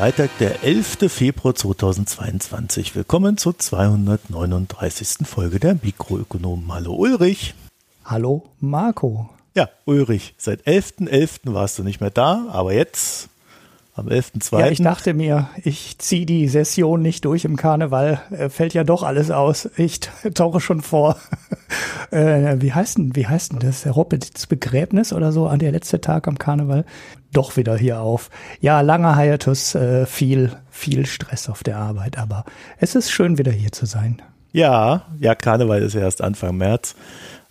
Freitag, der 11. Februar 2022. Willkommen zur 239. Folge der Mikroökonomen. Hallo Ulrich. Hallo Marco. Ja, Ulrich, seit 11.11. .11. warst du nicht mehr da, aber jetzt am 11.2. Ja, ich dachte mir, ich ziehe die Session nicht durch im Karneval, äh, fällt ja doch alles aus. Ich tauche schon vor. äh, wie heißt denn, wie heißt denn das? Roberts Begräbnis oder so, an der letzte Tag am Karneval. Doch wieder hier auf. Ja, langer Hiatus, äh, viel, viel Stress auf der Arbeit, aber es ist schön, wieder hier zu sein. Ja, ja, Karneval ist ja erst Anfang März.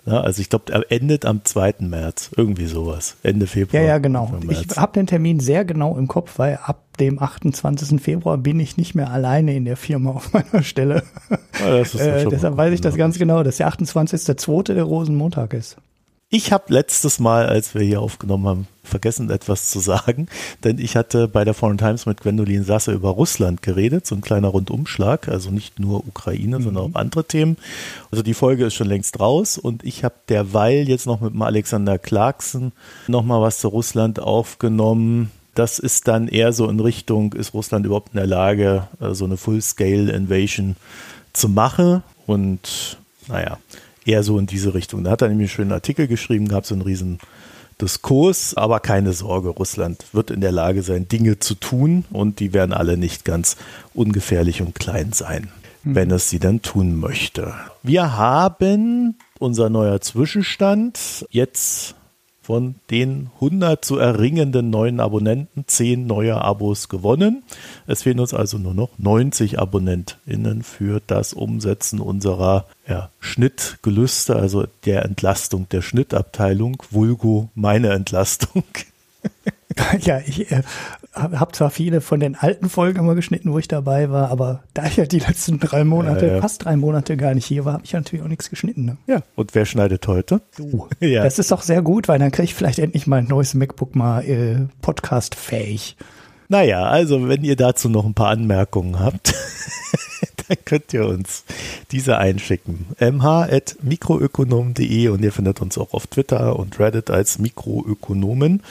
Ja, also ich glaube, er endet am 2. März, irgendwie sowas, Ende Februar. Ja, ja, genau. Ich habe den Termin sehr genau im Kopf, weil ab dem 28. Februar bin ich nicht mehr alleine in der Firma auf meiner Stelle. Ja, äh, deshalb weiß ich das ganz genau, dass der 28.2. der Rosenmontag ist. Ich habe letztes Mal, als wir hier aufgenommen haben, vergessen etwas zu sagen, denn ich hatte bei der Foreign Times mit Gwendolin Sasse über Russland geredet, so ein kleiner Rundumschlag, also nicht nur Ukraine, mhm. sondern auch andere Themen. Also die Folge ist schon längst raus und ich habe derweil jetzt noch mit dem Alexander Clarkson nochmal was zu Russland aufgenommen. Das ist dann eher so in Richtung, ist Russland überhaupt in der Lage, äh, so eine Full-Scale-Invasion zu machen? Und naja, eher so in diese Richtung. Da hat er nämlich einen schönen Artikel geschrieben, gab so einen riesen Diskurs, aber keine Sorge, Russland wird in der Lage sein, Dinge zu tun und die werden alle nicht ganz ungefährlich und klein sein, mhm. wenn es sie dann tun möchte. Wir haben unser neuer Zwischenstand jetzt von den 100 zu erringenden neuen Abonnenten 10 neue Abos gewonnen. Es fehlen uns also nur noch 90 AbonnentInnen für das Umsetzen unserer ja, Schnittgelüste, also der Entlastung der Schnittabteilung, vulgo meine Entlastung. ja, ich äh, habe zwar viele von den alten Folgen immer geschnitten, wo ich dabei war, aber da ich ja die letzten drei Monate, ja, ja. fast drei Monate gar nicht hier war, habe ich natürlich auch nichts geschnitten. Ne? Ja, und wer schneidet heute? Du. ja. Das ist doch sehr gut, weil dann kriege ich vielleicht endlich mal ein neues MacBook mal äh, podcast-fähig. Naja, also wenn ihr dazu noch ein paar Anmerkungen habt, dann könnt ihr uns diese einschicken. mh.mikroökonom.de und ihr findet uns auch auf Twitter und Reddit als Mikroökonomen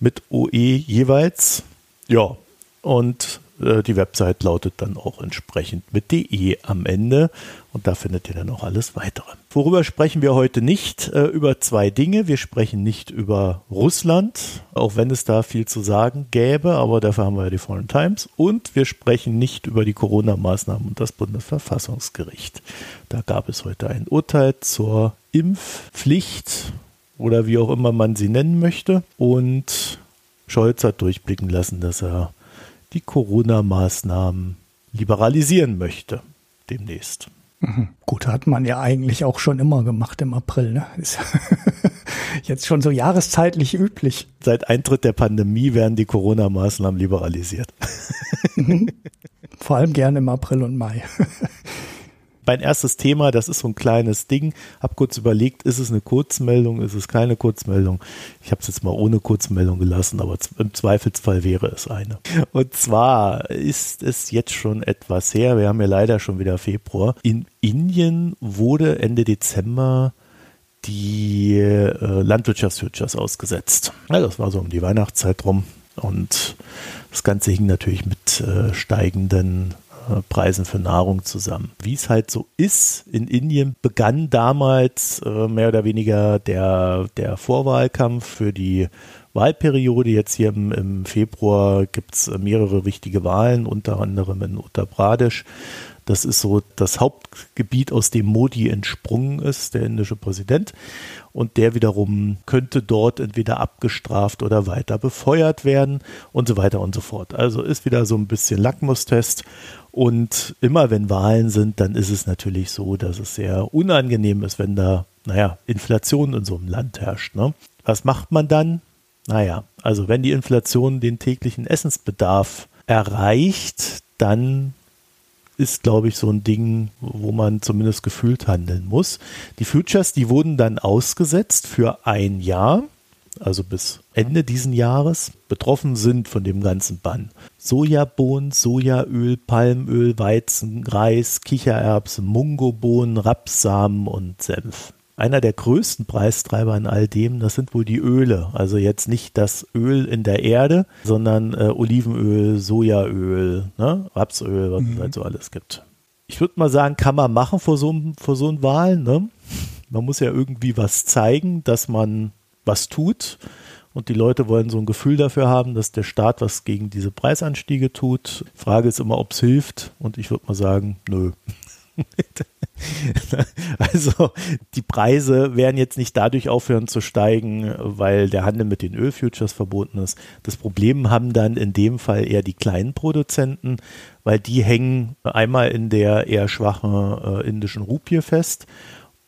mit OE jeweils. Ja, und äh, die Website lautet dann auch entsprechend mit DE am Ende und da findet ihr dann auch alles weitere. Worüber sprechen wir heute nicht? Äh, über zwei Dinge. Wir sprechen nicht über Russland, auch wenn es da viel zu sagen gäbe, aber dafür haben wir ja die Foreign Times. Und wir sprechen nicht über die Corona-Maßnahmen und das Bundesverfassungsgericht. Da gab es heute ein Urteil zur Impfpflicht oder wie auch immer man sie nennen möchte. Und Scholz hat durchblicken lassen, dass er die Corona-Maßnahmen liberalisieren möchte demnächst. Mhm. Gut, hat man ja eigentlich auch schon immer gemacht im April. Ne? Ist jetzt schon so jahreszeitlich üblich. Seit Eintritt der Pandemie werden die Corona-Maßnahmen liberalisiert. Mhm. Vor allem gerne im April und Mai mein erstes Thema, das ist so ein kleines Ding. Hab kurz überlegt, ist es eine Kurzmeldung, ist es keine Kurzmeldung? Ich habe es jetzt mal ohne Kurzmeldung gelassen, aber im Zweifelsfall wäre es eine. Und zwar ist es jetzt schon etwas her, wir haben ja leider schon wieder Februar. In Indien wurde Ende Dezember die äh, Landwirtschaftsfutures ausgesetzt. Das war so um die Weihnachtszeit rum. Und das Ganze hing natürlich mit äh, steigenden Preisen für Nahrung zusammen. Wie es halt so ist, in Indien begann damals äh, mehr oder weniger der, der Vorwahlkampf für die Wahlperiode. Jetzt hier im, im Februar gibt es mehrere wichtige Wahlen, unter anderem in Uttar Pradesh. Das ist so das Hauptgebiet, aus dem Modi entsprungen ist, der indische Präsident. Und der wiederum könnte dort entweder abgestraft oder weiter befeuert werden und so weiter und so fort. Also ist wieder so ein bisschen Lackmustest. Und immer wenn Wahlen sind, dann ist es natürlich so, dass es sehr unangenehm ist, wenn da, naja, Inflation in so einem Land herrscht. Ne? Was macht man dann? Naja, also wenn die Inflation den täglichen Essensbedarf erreicht, dann ist, glaube ich, so ein Ding, wo man zumindest gefühlt handeln muss. Die Futures, die wurden dann ausgesetzt für ein Jahr also bis Ende diesen Jahres, betroffen sind von dem ganzen Bann. Sojabohnen, Sojaöl, Palmöl, Weizen, Reis, Kichererbsen, Mungobohnen, Rapssamen und Senf. Einer der größten Preistreiber in all dem, das sind wohl die Öle. Also jetzt nicht das Öl in der Erde, sondern äh, Olivenöl, Sojaöl, ne? Rapsöl, was mhm. es halt so alles gibt. Ich würde mal sagen, kann man machen vor so, vor so einem Wahlen. Ne? Man muss ja irgendwie was zeigen, dass man was tut. Und die Leute wollen so ein Gefühl dafür haben, dass der Staat was gegen diese Preisanstiege tut. Frage ist immer, ob es hilft. Und ich würde mal sagen, nö. also die Preise werden jetzt nicht dadurch aufhören zu steigen, weil der Handel mit den Ölfutures verboten ist. Das Problem haben dann in dem Fall eher die kleinen Produzenten, weil die hängen einmal in der eher schwachen äh, indischen Rupie fest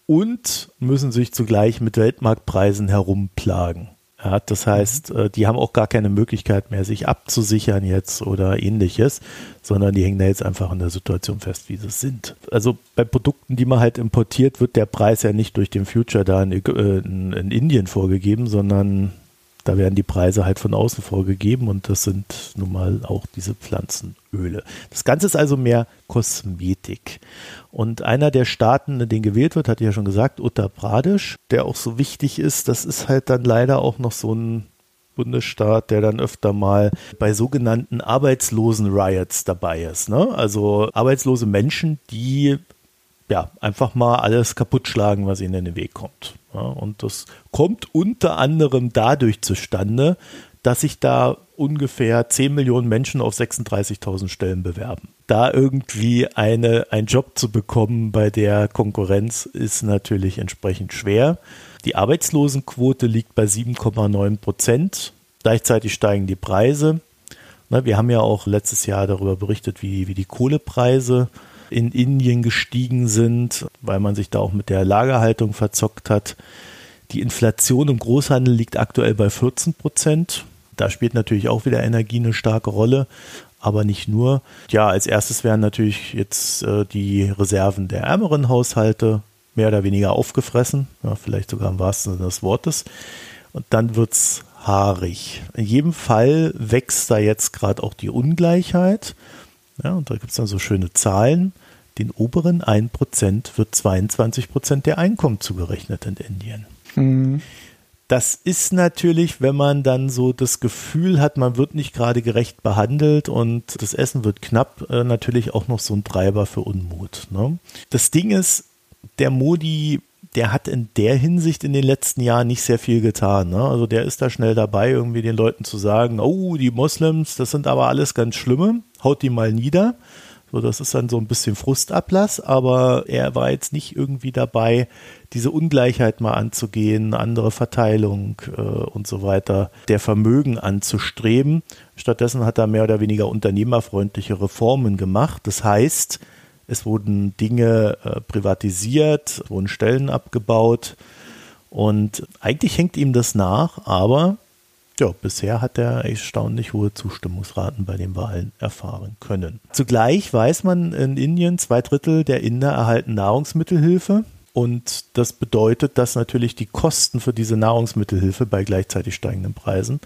und müssen sich zugleich mit Weltmarktpreisen herumplagen. Ja, das heißt, äh, die haben auch gar keine Möglichkeit mehr, sich abzusichern jetzt oder ähnliches, sondern die hängen da jetzt einfach in der Situation fest, wie sie sind. Also bei Produkten, die man halt importiert, wird der Preis ja nicht durch den Future da in, äh, in, in Indien vorgegeben, sondern da werden die Preise halt von außen vorgegeben und das sind nun mal auch diese Pflanzenöle. Das Ganze ist also mehr Kosmetik. Und einer der Staaten, denen gewählt wird, hatte ich ja schon gesagt, Uttar Pradesh, der auch so wichtig ist, das ist halt dann leider auch noch so ein Bundesstaat, der dann öfter mal bei sogenannten Arbeitslosen-Riots dabei ist. Ne? Also arbeitslose Menschen, die ja einfach mal alles kaputt schlagen, was ihnen in den Weg kommt. Ja, und das kommt unter anderem dadurch zustande, dass sich da ungefähr 10 Millionen Menschen auf 36.000 Stellen bewerben. Da irgendwie eine, einen Job zu bekommen bei der Konkurrenz ist natürlich entsprechend schwer. Die Arbeitslosenquote liegt bei 7,9 Prozent. Gleichzeitig steigen die Preise. Wir haben ja auch letztes Jahr darüber berichtet, wie, wie die Kohlepreise in Indien gestiegen sind, weil man sich da auch mit der Lagerhaltung verzockt hat. Die Inflation im Großhandel liegt aktuell bei 14 Prozent. Da spielt natürlich auch wieder Energie eine starke Rolle, aber nicht nur. Ja, als erstes werden natürlich jetzt äh, die Reserven der ärmeren Haushalte mehr oder weniger aufgefressen, ja, vielleicht sogar im wahrsten Sinne des Wortes. Und dann wird es haarig. In jedem Fall wächst da jetzt gerade auch die Ungleichheit. Ja, und da gibt es dann so schöne Zahlen. Den oberen 1% wird 22% der Einkommen zugerechnet in Indien. Mhm. Das ist natürlich, wenn man dann so das Gefühl hat, man wird nicht gerade gerecht behandelt und das Essen wird knapp, äh, natürlich auch noch so ein Treiber für Unmut. Ne? Das Ding ist, der Modi, der hat in der Hinsicht in den letzten Jahren nicht sehr viel getan. Ne? Also der ist da schnell dabei, irgendwie den Leuten zu sagen, oh, die Moslems, das sind aber alles ganz Schlimme, haut die mal nieder. So, das ist dann so ein bisschen Frustablass, aber er war jetzt nicht irgendwie dabei, diese Ungleichheit mal anzugehen, andere Verteilung äh, und so weiter, der Vermögen anzustreben. Stattdessen hat er mehr oder weniger unternehmerfreundliche Reformen gemacht. Das heißt, es wurden Dinge äh, privatisiert, wurden Stellen abgebaut und eigentlich hängt ihm das nach, aber ja, bisher hat er erstaunlich hohe Zustimmungsraten bei den Wahlen erfahren können. Zugleich weiß man in Indien, zwei Drittel der Inder erhalten Nahrungsmittelhilfe. Und das bedeutet, dass natürlich die Kosten für diese Nahrungsmittelhilfe bei gleichzeitig steigenden Preisen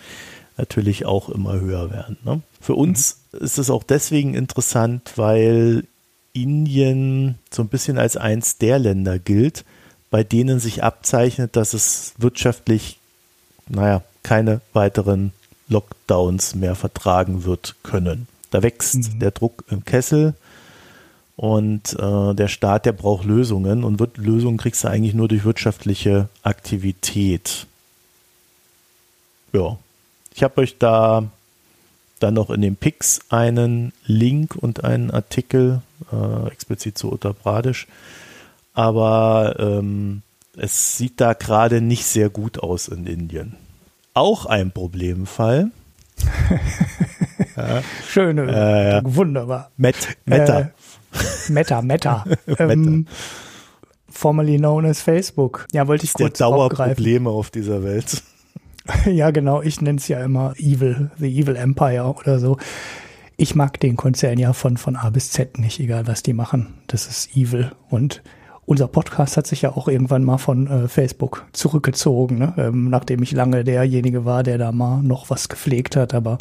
natürlich auch immer höher werden. Ne? Für uns mhm. ist es auch deswegen interessant, weil Indien so ein bisschen als eins der Länder gilt, bei denen sich abzeichnet, dass es wirtschaftlich, naja, keine weiteren Lockdowns mehr vertragen wird können. Da wächst mhm. der Druck im Kessel und äh, der Staat, der braucht Lösungen und wird, Lösungen kriegst du eigentlich nur durch wirtschaftliche Aktivität. Ja, ich habe euch da dann noch in den Pix einen Link und einen Artikel äh, explizit zu Uttar Pradesh. Aber ähm, es sieht da gerade nicht sehr gut aus in Indien auch ein Problemfall. ja. Schöne, äh, wunderbar. Met, Meta. Äh, Meta, Meta. ähm, formerly known as Facebook. Ja, wollte ich kurz der Dauerprobleme auf dieser Welt. ja, genau. Ich nenne es ja immer Evil, The Evil Empire oder so. Ich mag den Konzern ja von, von A bis Z nicht, egal was die machen. Das ist evil. Und unser Podcast hat sich ja auch irgendwann mal von äh, Facebook zurückgezogen, ne? ähm, nachdem ich lange derjenige war, der da mal noch was gepflegt hat. Aber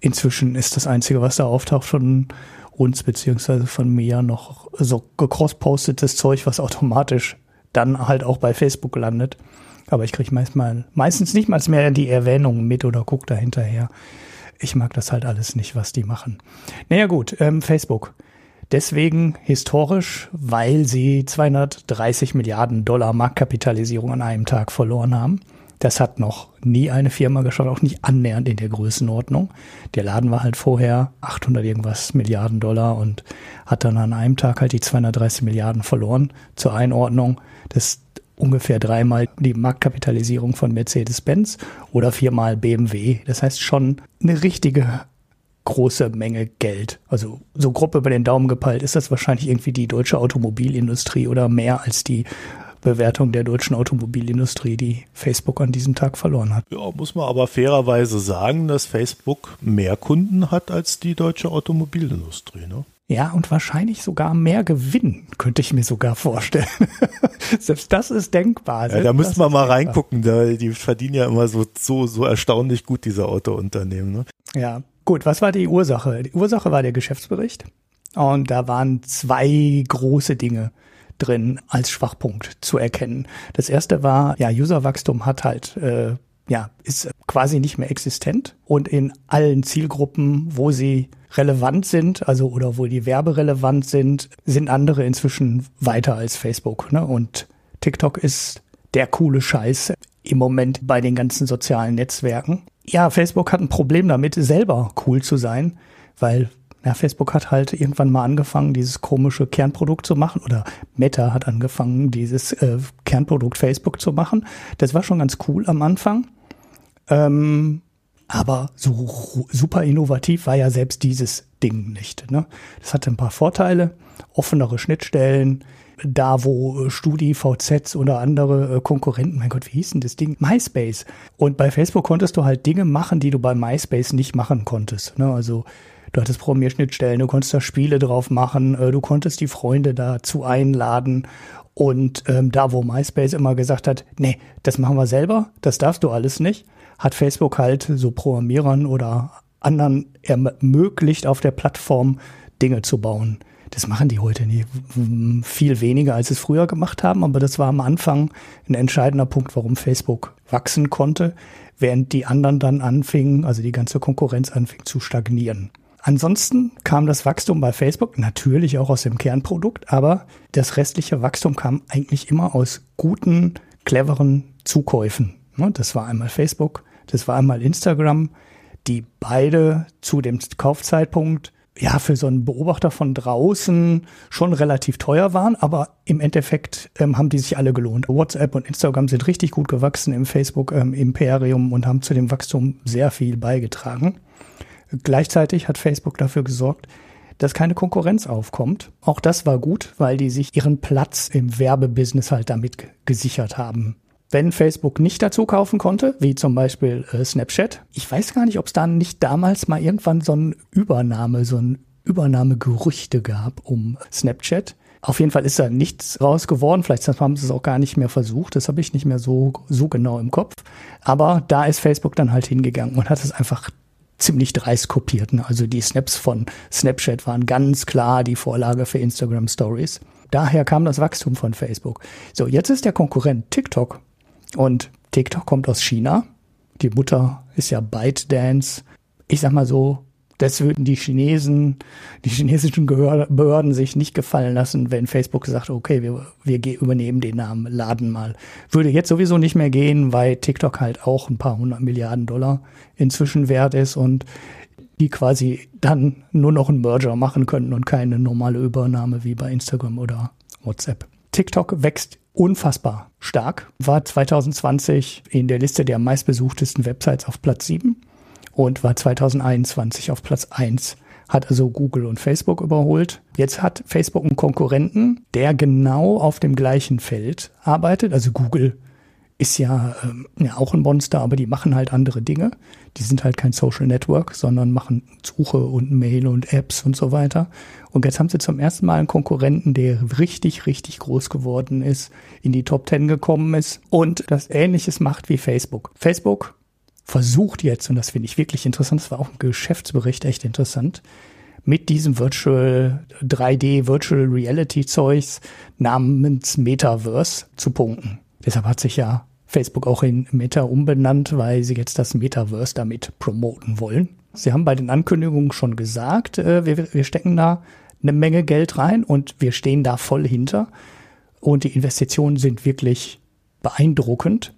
inzwischen ist das Einzige, was da auftaucht von uns beziehungsweise von mir noch so gecross-postetes Zeug, was automatisch dann halt auch bei Facebook landet. Aber ich kriege meistens, meistens nicht mal mehr die Erwähnungen mit oder gucke da hinterher. Ich mag das halt alles nicht, was die machen. Naja gut, ähm, Facebook. Deswegen historisch, weil sie 230 Milliarden Dollar Marktkapitalisierung an einem Tag verloren haben. Das hat noch nie eine Firma geschafft, auch nicht annähernd in der Größenordnung. Der Laden war halt vorher 800 irgendwas Milliarden Dollar und hat dann an einem Tag halt die 230 Milliarden verloren. Zur Einordnung, das ungefähr dreimal die Marktkapitalisierung von Mercedes-Benz oder viermal BMW. Das heißt schon eine richtige große Menge Geld. Also so grob über den Daumen gepeilt ist das wahrscheinlich irgendwie die deutsche Automobilindustrie oder mehr als die Bewertung der deutschen Automobilindustrie, die Facebook an diesem Tag verloren hat. Ja, muss man aber fairerweise sagen, dass Facebook mehr Kunden hat als die deutsche Automobilindustrie. Ne? Ja, und wahrscheinlich sogar mehr Gewinn, könnte ich mir sogar vorstellen. Selbst das ist denkbar. Ja, da müssen wir mal denkbar. reingucken. Da, die verdienen ja immer so, so, so erstaunlich gut, diese Autounternehmen. Ne? Ja, gut. Was war die Ursache? Die Ursache war der Geschäftsbericht. Und da waren zwei große Dinge drin als Schwachpunkt zu erkennen. Das erste war, ja, Userwachstum hat halt, äh, ja, ist quasi nicht mehr existent und in allen Zielgruppen, wo sie relevant sind, also oder wo die werberelevant sind, sind andere inzwischen weiter als Facebook. Ne? Und TikTok ist der coole Scheiß im Moment bei den ganzen sozialen Netzwerken. Ja, Facebook hat ein Problem damit, selber cool zu sein, weil ja, Facebook hat halt irgendwann mal angefangen, dieses komische Kernprodukt zu machen oder Meta hat angefangen, dieses äh, Kernprodukt Facebook zu machen. Das war schon ganz cool am Anfang. Ähm, aber so super innovativ war ja selbst dieses Ding nicht. Ne? Das hatte ein paar Vorteile, offenere Schnittstellen, da wo StudiVZ oder andere äh, Konkurrenten, mein Gott, wie hieß denn das Ding? MySpace. Und bei Facebook konntest du halt Dinge machen, die du bei MySpace nicht machen konntest. Ne? Also Du hattest Programmierschnittstellen, du konntest da Spiele drauf machen, äh, du konntest die Freunde dazu einladen. Und ähm, da, wo MySpace immer gesagt hat, nee, das machen wir selber, das darfst du alles nicht, hat Facebook halt so Programmierern oder anderen ermöglicht, auf der Plattform Dinge zu bauen. Das machen die heute nie. Viel weniger, als es früher gemacht haben, aber das war am Anfang ein entscheidender Punkt, warum Facebook wachsen konnte, während die anderen dann anfingen, also die ganze Konkurrenz anfing zu stagnieren. Ansonsten kam das Wachstum bei Facebook natürlich auch aus dem Kernprodukt, aber das restliche Wachstum kam eigentlich immer aus guten, cleveren Zukäufen. Ne, das war einmal Facebook, das war einmal Instagram, die beide zu dem Kaufzeitpunkt ja für so einen Beobachter von draußen schon relativ teuer waren, aber im Endeffekt ähm, haben die sich alle gelohnt. WhatsApp und Instagram sind richtig gut gewachsen im Facebook ähm, Imperium und haben zu dem Wachstum sehr viel beigetragen. Gleichzeitig hat Facebook dafür gesorgt, dass keine Konkurrenz aufkommt. Auch das war gut, weil die sich ihren Platz im Werbebusiness halt damit gesichert haben. Wenn Facebook nicht dazu kaufen konnte, wie zum Beispiel äh, Snapchat, ich weiß gar nicht, ob es da nicht damals mal irgendwann so ein Übernahme, so ein Übernahmegerüchte gab um Snapchat. Auf jeden Fall ist da nichts raus geworden. Vielleicht haben sie es auch gar nicht mehr versucht. Das habe ich nicht mehr so, so genau im Kopf. Aber da ist Facebook dann halt hingegangen und hat es einfach ziemlich dreist kopierten. Also die Snaps von Snapchat waren ganz klar die Vorlage für Instagram Stories. Daher kam das Wachstum von Facebook. So, jetzt ist der Konkurrent TikTok und TikTok kommt aus China. Die Mutter ist ja ByteDance. Ich sag mal so, das würden die Chinesen, die chinesischen Behörden sich nicht gefallen lassen, wenn Facebook sagt, okay, wir, wir übernehmen den Namen, laden mal. Würde jetzt sowieso nicht mehr gehen, weil TikTok halt auch ein paar hundert Milliarden Dollar inzwischen wert ist und die quasi dann nur noch einen Merger machen könnten und keine normale Übernahme wie bei Instagram oder WhatsApp. TikTok wächst unfassbar stark, war 2020 in der Liste der meistbesuchtesten Websites auf Platz 7 und war 2021 auf Platz 1. Hat also Google und Facebook überholt. Jetzt hat Facebook einen Konkurrenten, der genau auf dem gleichen Feld arbeitet. Also Google ist ja, ähm, ja auch ein Monster, aber die machen halt andere Dinge. Die sind halt kein Social Network, sondern machen Suche und Mail und Apps und so weiter. Und jetzt haben sie zum ersten Mal einen Konkurrenten, der richtig, richtig groß geworden ist, in die Top 10 gekommen ist und das ähnliches macht wie Facebook. Facebook versucht jetzt, und das finde ich wirklich interessant, das war auch im Geschäftsbericht echt interessant, mit diesem Virtual 3D Virtual Reality Zeugs namens Metaverse zu punkten. Deshalb hat sich ja Facebook auch in Meta umbenannt, weil sie jetzt das Metaverse damit promoten wollen. Sie haben bei den Ankündigungen schon gesagt, äh, wir, wir stecken da eine Menge Geld rein und wir stehen da voll hinter. Und die Investitionen sind wirklich beeindruckend.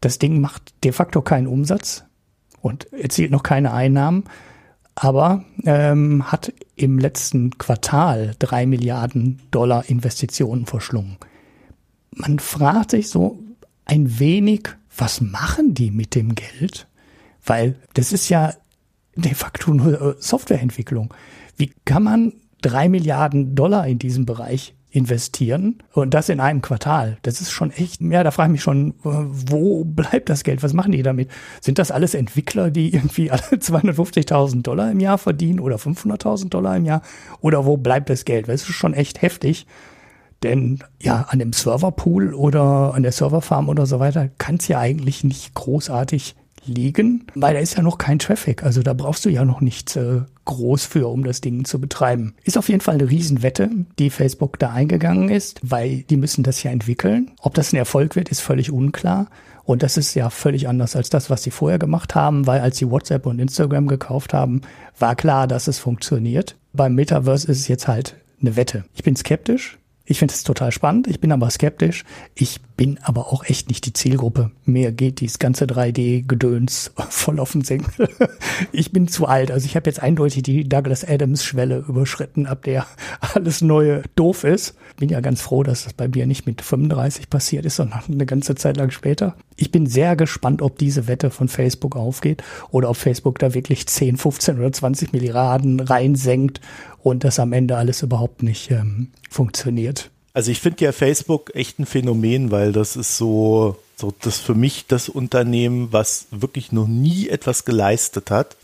Das Ding macht de facto keinen Umsatz und erzielt noch keine Einnahmen, aber ähm, hat im letzten Quartal drei Milliarden Dollar Investitionen verschlungen. Man fragt sich so ein wenig, was machen die mit dem Geld? Weil das ist ja de facto nur äh, Softwareentwicklung. Wie kann man drei Milliarden Dollar in diesem Bereich investieren und das in einem Quartal. Das ist schon echt, ja, da frage ich mich schon, äh, wo bleibt das Geld? Was machen die damit? Sind das alles Entwickler, die irgendwie alle 250.000 Dollar im Jahr verdienen oder 500.000 Dollar im Jahr? Oder wo bleibt das Geld? Weil es ist schon echt heftig. Denn ja, an dem Serverpool oder an der Serverfarm oder so weiter kann es ja eigentlich nicht großartig liegen, weil da ist ja noch kein Traffic. Also da brauchst du ja noch nichts äh, groß für, um das Ding zu betreiben. Ist auf jeden Fall eine Riesenwette, die Facebook da eingegangen ist, weil die müssen das ja entwickeln. Ob das ein Erfolg wird, ist völlig unklar. Und das ist ja völlig anders als das, was sie vorher gemacht haben, weil als sie WhatsApp und Instagram gekauft haben, war klar, dass es funktioniert. Beim Metaverse ist es jetzt halt eine Wette. Ich bin skeptisch. Ich finde es total spannend. Ich bin aber skeptisch. Ich bin aber auch echt nicht die Zielgruppe. Mir geht dieses ganze 3D-Gedöns voll auf den Senkel. Ich bin zu alt. Also ich habe jetzt eindeutig die Douglas Adams-Schwelle überschritten, ab der alles Neue doof ist. Bin ja ganz froh, dass das bei mir nicht mit 35 passiert ist, sondern eine ganze Zeit lang später. Ich bin sehr gespannt, ob diese Wette von Facebook aufgeht oder ob Facebook da wirklich 10, 15 oder 20 Milliarden reinsenkt und das am Ende alles überhaupt nicht ähm, funktioniert. Also ich finde ja Facebook echt ein Phänomen, weil das ist so, so das für mich das Unternehmen, was wirklich noch nie etwas geleistet hat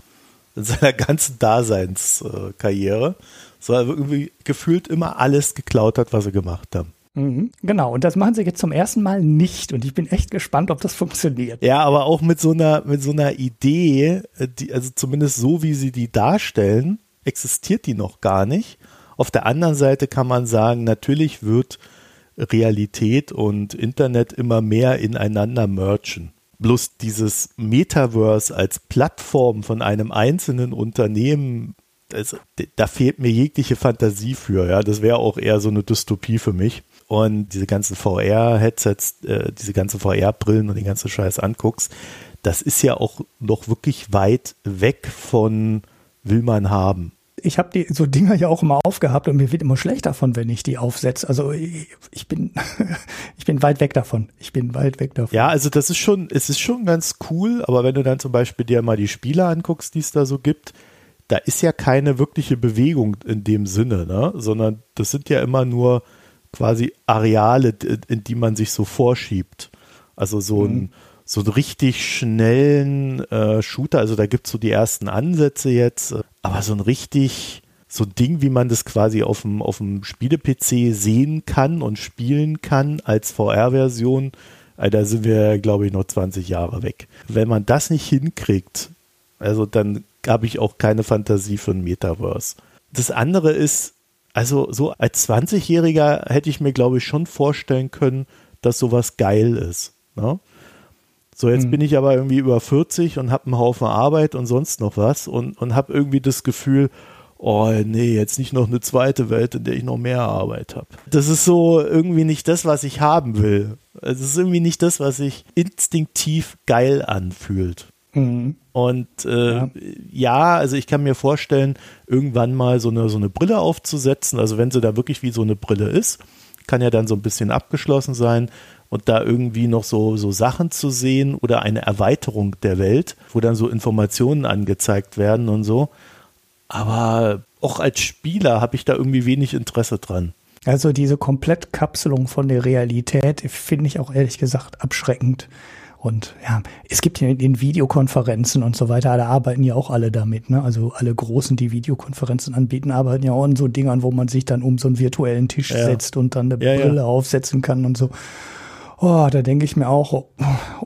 in seiner ganzen Daseinskarriere, sondern irgendwie gefühlt immer alles geklaut hat, was sie gemacht haben. Mhm, genau, und das machen sie jetzt zum ersten Mal nicht und ich bin echt gespannt, ob das funktioniert. Ja, aber auch mit so einer, mit so einer Idee, die, also zumindest so wie sie die darstellen, existiert die noch gar nicht. Auf der anderen Seite kann man sagen, natürlich wird Realität und Internet immer mehr ineinander merchen. Bloß dieses Metaverse als Plattform von einem einzelnen Unternehmen, das, da fehlt mir jegliche Fantasie für. Ja, das wäre auch eher so eine Dystopie für mich. Und diese ganzen VR-Headsets, äh, diese ganzen VR-Brillen und den ganzen Scheiß anguckst, das ist ja auch noch wirklich weit weg von will man haben ich habe die so Dinger ja auch immer aufgehabt und mir wird immer schlecht davon, wenn ich die aufsetze. Also ich, bin ich bin weit weg davon. Ich bin weit weg davon. Ja, also das ist schon, es ist schon ganz cool, aber wenn du dann zum Beispiel dir mal die Spiele anguckst, die es da so gibt, da ist ja keine wirkliche Bewegung in dem Sinne, ne? sondern das sind ja immer nur quasi Areale, in die man sich so vorschiebt. Also so ein mhm so richtig schnellen äh, Shooter, also da gibt es so die ersten Ansätze jetzt, aber so ein richtig, so ein Ding, wie man das quasi auf dem, auf dem Spiele-PC sehen kann und spielen kann als VR-Version, äh, da sind wir, glaube ich, noch 20 Jahre weg. Wenn man das nicht hinkriegt, also dann habe ich auch keine Fantasie für ein Metaverse. Das andere ist, also so als 20-Jähriger hätte ich mir, glaube ich, schon vorstellen können, dass sowas geil ist. Ne? So, jetzt hm. bin ich aber irgendwie über 40 und habe einen Haufen Arbeit und sonst noch was und, und habe irgendwie das Gefühl, oh nee, jetzt nicht noch eine zweite Welt, in der ich noch mehr Arbeit habe. Das ist so irgendwie nicht das, was ich haben will. Es ist irgendwie nicht das, was sich instinktiv geil anfühlt. Mhm. Und äh, ja. ja. also ich kann mir vorstellen, irgendwann mal so eine, so eine Brille aufzusetzen. Also wenn sie da wirklich wie so eine Brille ist, kann ja dann so ein bisschen abgeschlossen sein und da irgendwie noch so, so Sachen zu sehen oder eine Erweiterung der Welt, wo dann so Informationen angezeigt werden und so. Aber auch als Spieler habe ich da irgendwie wenig Interesse dran. Also diese Komplettkapselung von der Realität finde ich auch ehrlich gesagt abschreckend. Und ja, es gibt ja in Videokonferenzen und so weiter, da arbeiten ja auch alle damit. Ne? Also alle Großen, die Videokonferenzen anbieten, arbeiten ja auch an so Dingern, wo man sich dann um so einen virtuellen Tisch ja. setzt und dann eine ja, Brille ja. aufsetzen kann und so. Oh, da denke ich mir auch,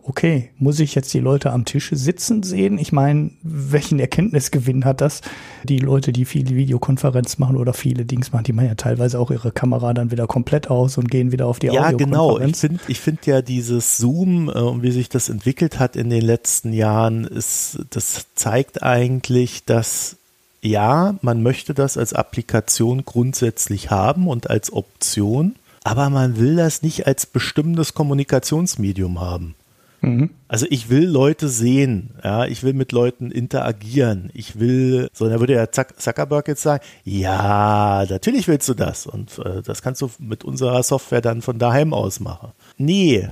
okay, muss ich jetzt die Leute am Tisch sitzen sehen? Ich meine, welchen Erkenntnisgewinn hat das? Die Leute, die viele Videokonferenz machen oder viele Dings machen, die machen ja teilweise auch ihre Kamera dann wieder komplett aus und gehen wieder auf die ja, genau. Ich finde ich finde ja dieses Zoom äh, und wie sich das entwickelt hat in den letzten Jahren, ist, das zeigt eigentlich, dass ja, man möchte das als Applikation grundsätzlich haben und als Option aber man will das nicht als bestimmendes Kommunikationsmedium haben. Mhm. Also ich will Leute sehen, ja, ich will mit Leuten interagieren, ich will, so, da würde ja Zuckerberg jetzt sagen, ja, natürlich willst du das und äh, das kannst du mit unserer Software dann von daheim aus machen. Nee,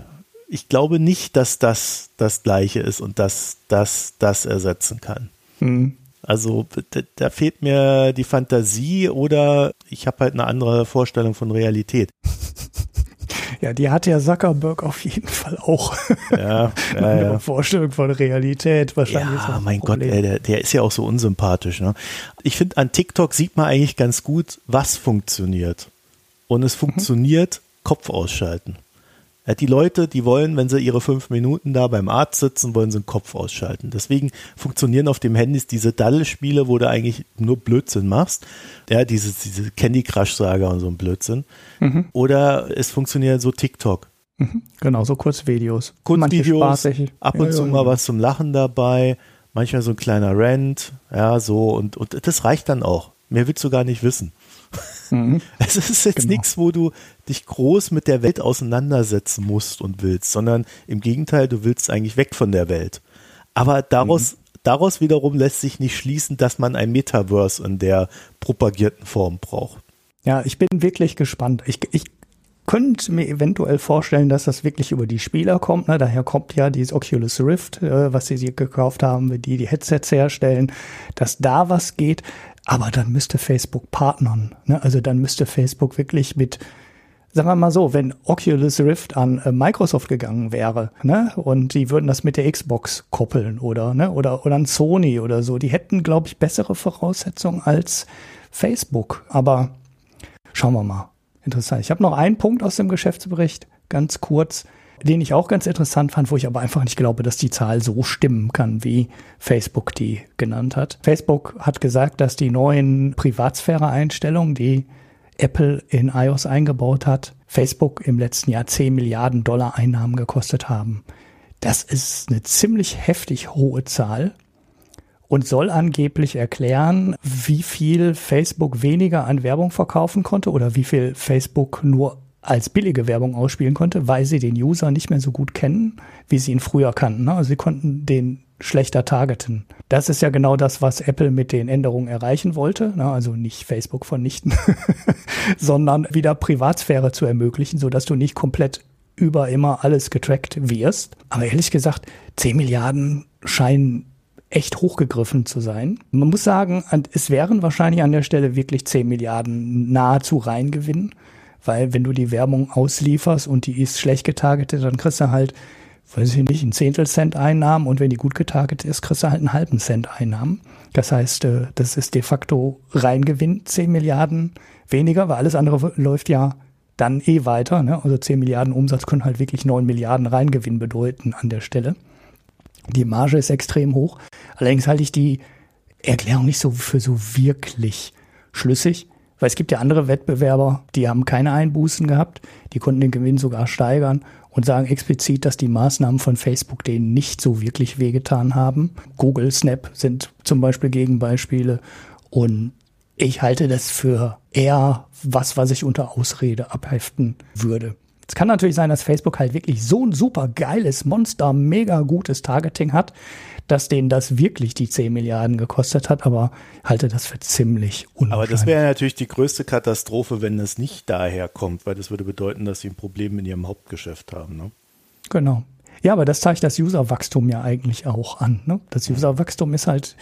ich glaube nicht, dass das das Gleiche ist und dass das das ersetzen kann. Mhm. Also da, da, fehlt mir die Fantasie oder ich habe halt eine andere Vorstellung von Realität. Ja, die hat ja Zuckerberg auf jeden Fall auch. Ja, ja, eine ja. Vorstellung von Realität wahrscheinlich. Ja, mein Gott, ey, der, der ist ja auch so unsympathisch. Ne? Ich finde, an TikTok sieht man eigentlich ganz gut, was funktioniert. Und es mhm. funktioniert mhm. Kopf ausschalten. Ja, die Leute, die wollen, wenn sie ihre fünf Minuten da beim Arzt sitzen, wollen sie den Kopf ausschalten. Deswegen funktionieren auf dem Handys diese Daddle-Spiele, wo du eigentlich nur Blödsinn machst. Ja, diese, diese Candy Crush-Saga und so ein Blödsinn. Mhm. Oder es funktioniert so TikTok. Mhm. Genau, so Kurzvideos. Kurzvideos, ab und ja, zu ja, mal was zum Lachen dabei, manchmal so ein kleiner Rant, ja, so und, und das reicht dann auch. Mehr willst du gar nicht wissen. Mhm. Es ist jetzt genau. nichts, wo du dich groß mit der Welt auseinandersetzen musst und willst, sondern im Gegenteil, du willst eigentlich weg von der Welt. Aber daraus, mhm. daraus wiederum lässt sich nicht schließen, dass man ein Metaverse in der propagierten Form braucht. Ja, ich bin wirklich gespannt. Ich, ich könnte mir eventuell vorstellen, dass das wirklich über die Spieler kommt. Ne? Daher kommt ja dieses Oculus Rift, äh, was sie gekauft haben, die die Headsets herstellen, dass da was geht. Aber dann müsste Facebook partnern. Ne? Also dann müsste Facebook wirklich mit, sagen wir mal so, wenn Oculus Rift an äh, Microsoft gegangen wäre, ne, und die würden das mit der Xbox koppeln oder, ne, oder, oder an Sony oder so, die hätten, glaube ich, bessere Voraussetzungen als Facebook. Aber schauen wir mal. Interessant. Ich habe noch einen Punkt aus dem Geschäftsbericht, ganz kurz den ich auch ganz interessant fand, wo ich aber einfach nicht glaube, dass die Zahl so stimmen kann, wie Facebook die genannt hat. Facebook hat gesagt, dass die neuen Privatsphäre-Einstellungen, die Apple in iOS eingebaut hat, Facebook im letzten Jahr 10 Milliarden Dollar Einnahmen gekostet haben. Das ist eine ziemlich heftig hohe Zahl und soll angeblich erklären, wie viel Facebook weniger an Werbung verkaufen konnte oder wie viel Facebook nur als billige Werbung ausspielen konnte, weil sie den User nicht mehr so gut kennen, wie sie ihn früher kannten. Ne? Also sie konnten den schlechter targeten. Das ist ja genau das, was Apple mit den Änderungen erreichen wollte. Ne? Also nicht Facebook vernichten, sondern wieder Privatsphäre zu ermöglichen, sodass du nicht komplett über immer alles getrackt wirst. Aber ehrlich gesagt, 10 Milliarden scheinen echt hochgegriffen zu sein. Man muss sagen, es wären wahrscheinlich an der Stelle wirklich 10 Milliarden nahezu Reingewinn weil wenn du die Werbung auslieferst und die ist schlecht getargetet, dann kriegst du halt, weiß ich nicht, ein Zehntel Cent Einnahmen und wenn die gut getargetet ist, kriegst du halt einen halben Cent Einnahmen. Das heißt, äh, das ist de facto Reingewinn, 10 Milliarden weniger, weil alles andere läuft ja dann eh weiter. Ne? Also 10 Milliarden Umsatz können halt wirklich 9 Milliarden Reingewinn bedeuten an der Stelle. Die Marge ist extrem hoch. Allerdings halte ich die Erklärung nicht so für so wirklich schlüssig. Weil es gibt ja andere Wettbewerber, die haben keine Einbußen gehabt, die konnten den Gewinn sogar steigern und sagen explizit, dass die Maßnahmen von Facebook denen nicht so wirklich wehgetan haben. Google, Snap sind zum Beispiel Gegenbeispiele und ich halte das für eher was, was ich unter Ausrede abheften würde. Es kann natürlich sein, dass Facebook halt wirklich so ein super geiles Monster, mega gutes Targeting hat, dass denen das wirklich die 10 Milliarden gekostet hat, aber halte das für ziemlich unwahrscheinlich. Aber das wäre natürlich die größte Katastrophe, wenn das nicht daher kommt, weil das würde bedeuten, dass sie ein Problem in ihrem Hauptgeschäft haben. Ne? Genau. Ja, aber das zeigt das Userwachstum ja eigentlich auch an. Ne? Das Userwachstum ist halt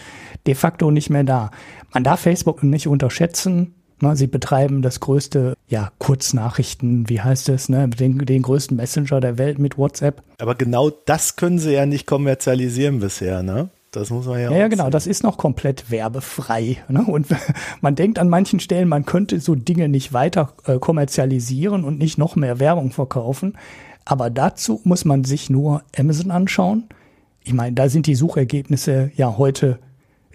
de facto nicht mehr da. Man darf Facebook nicht unterschätzen. Ne? Sie betreiben das größte, ja, Kurznachrichten, wie heißt es, ne? den, den größten Messenger der Welt mit WhatsApp. Aber genau das können sie ja nicht kommerzialisieren bisher, ne? Das muss man ja. Ja, ja genau, das ist noch komplett werbefrei. Ne? Und man denkt an manchen Stellen, man könnte so Dinge nicht weiter äh, kommerzialisieren und nicht noch mehr Werbung verkaufen. Aber dazu muss man sich nur Amazon anschauen. Ich meine, da sind die Suchergebnisse ja heute,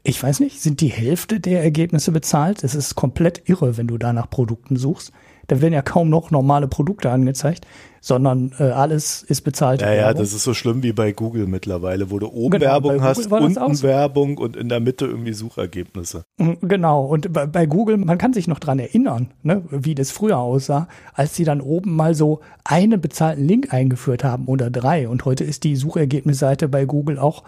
ich weiß nicht, sind die Hälfte der Ergebnisse bezahlt. Es ist komplett irre, wenn du da nach Produkten suchst da werden ja kaum noch normale Produkte angezeigt, sondern äh, alles ist bezahlt. Ja, ja, das ist so schlimm wie bei Google mittlerweile, wo du oben genau, Werbung hast, unten so. Werbung und in der Mitte irgendwie Suchergebnisse. Mhm, genau, und bei, bei Google, man kann sich noch dran erinnern, ne, wie das früher aussah, als sie dann oben mal so einen bezahlten Link eingeführt haben oder drei. Und heute ist die Suchergebnisseite bei Google auch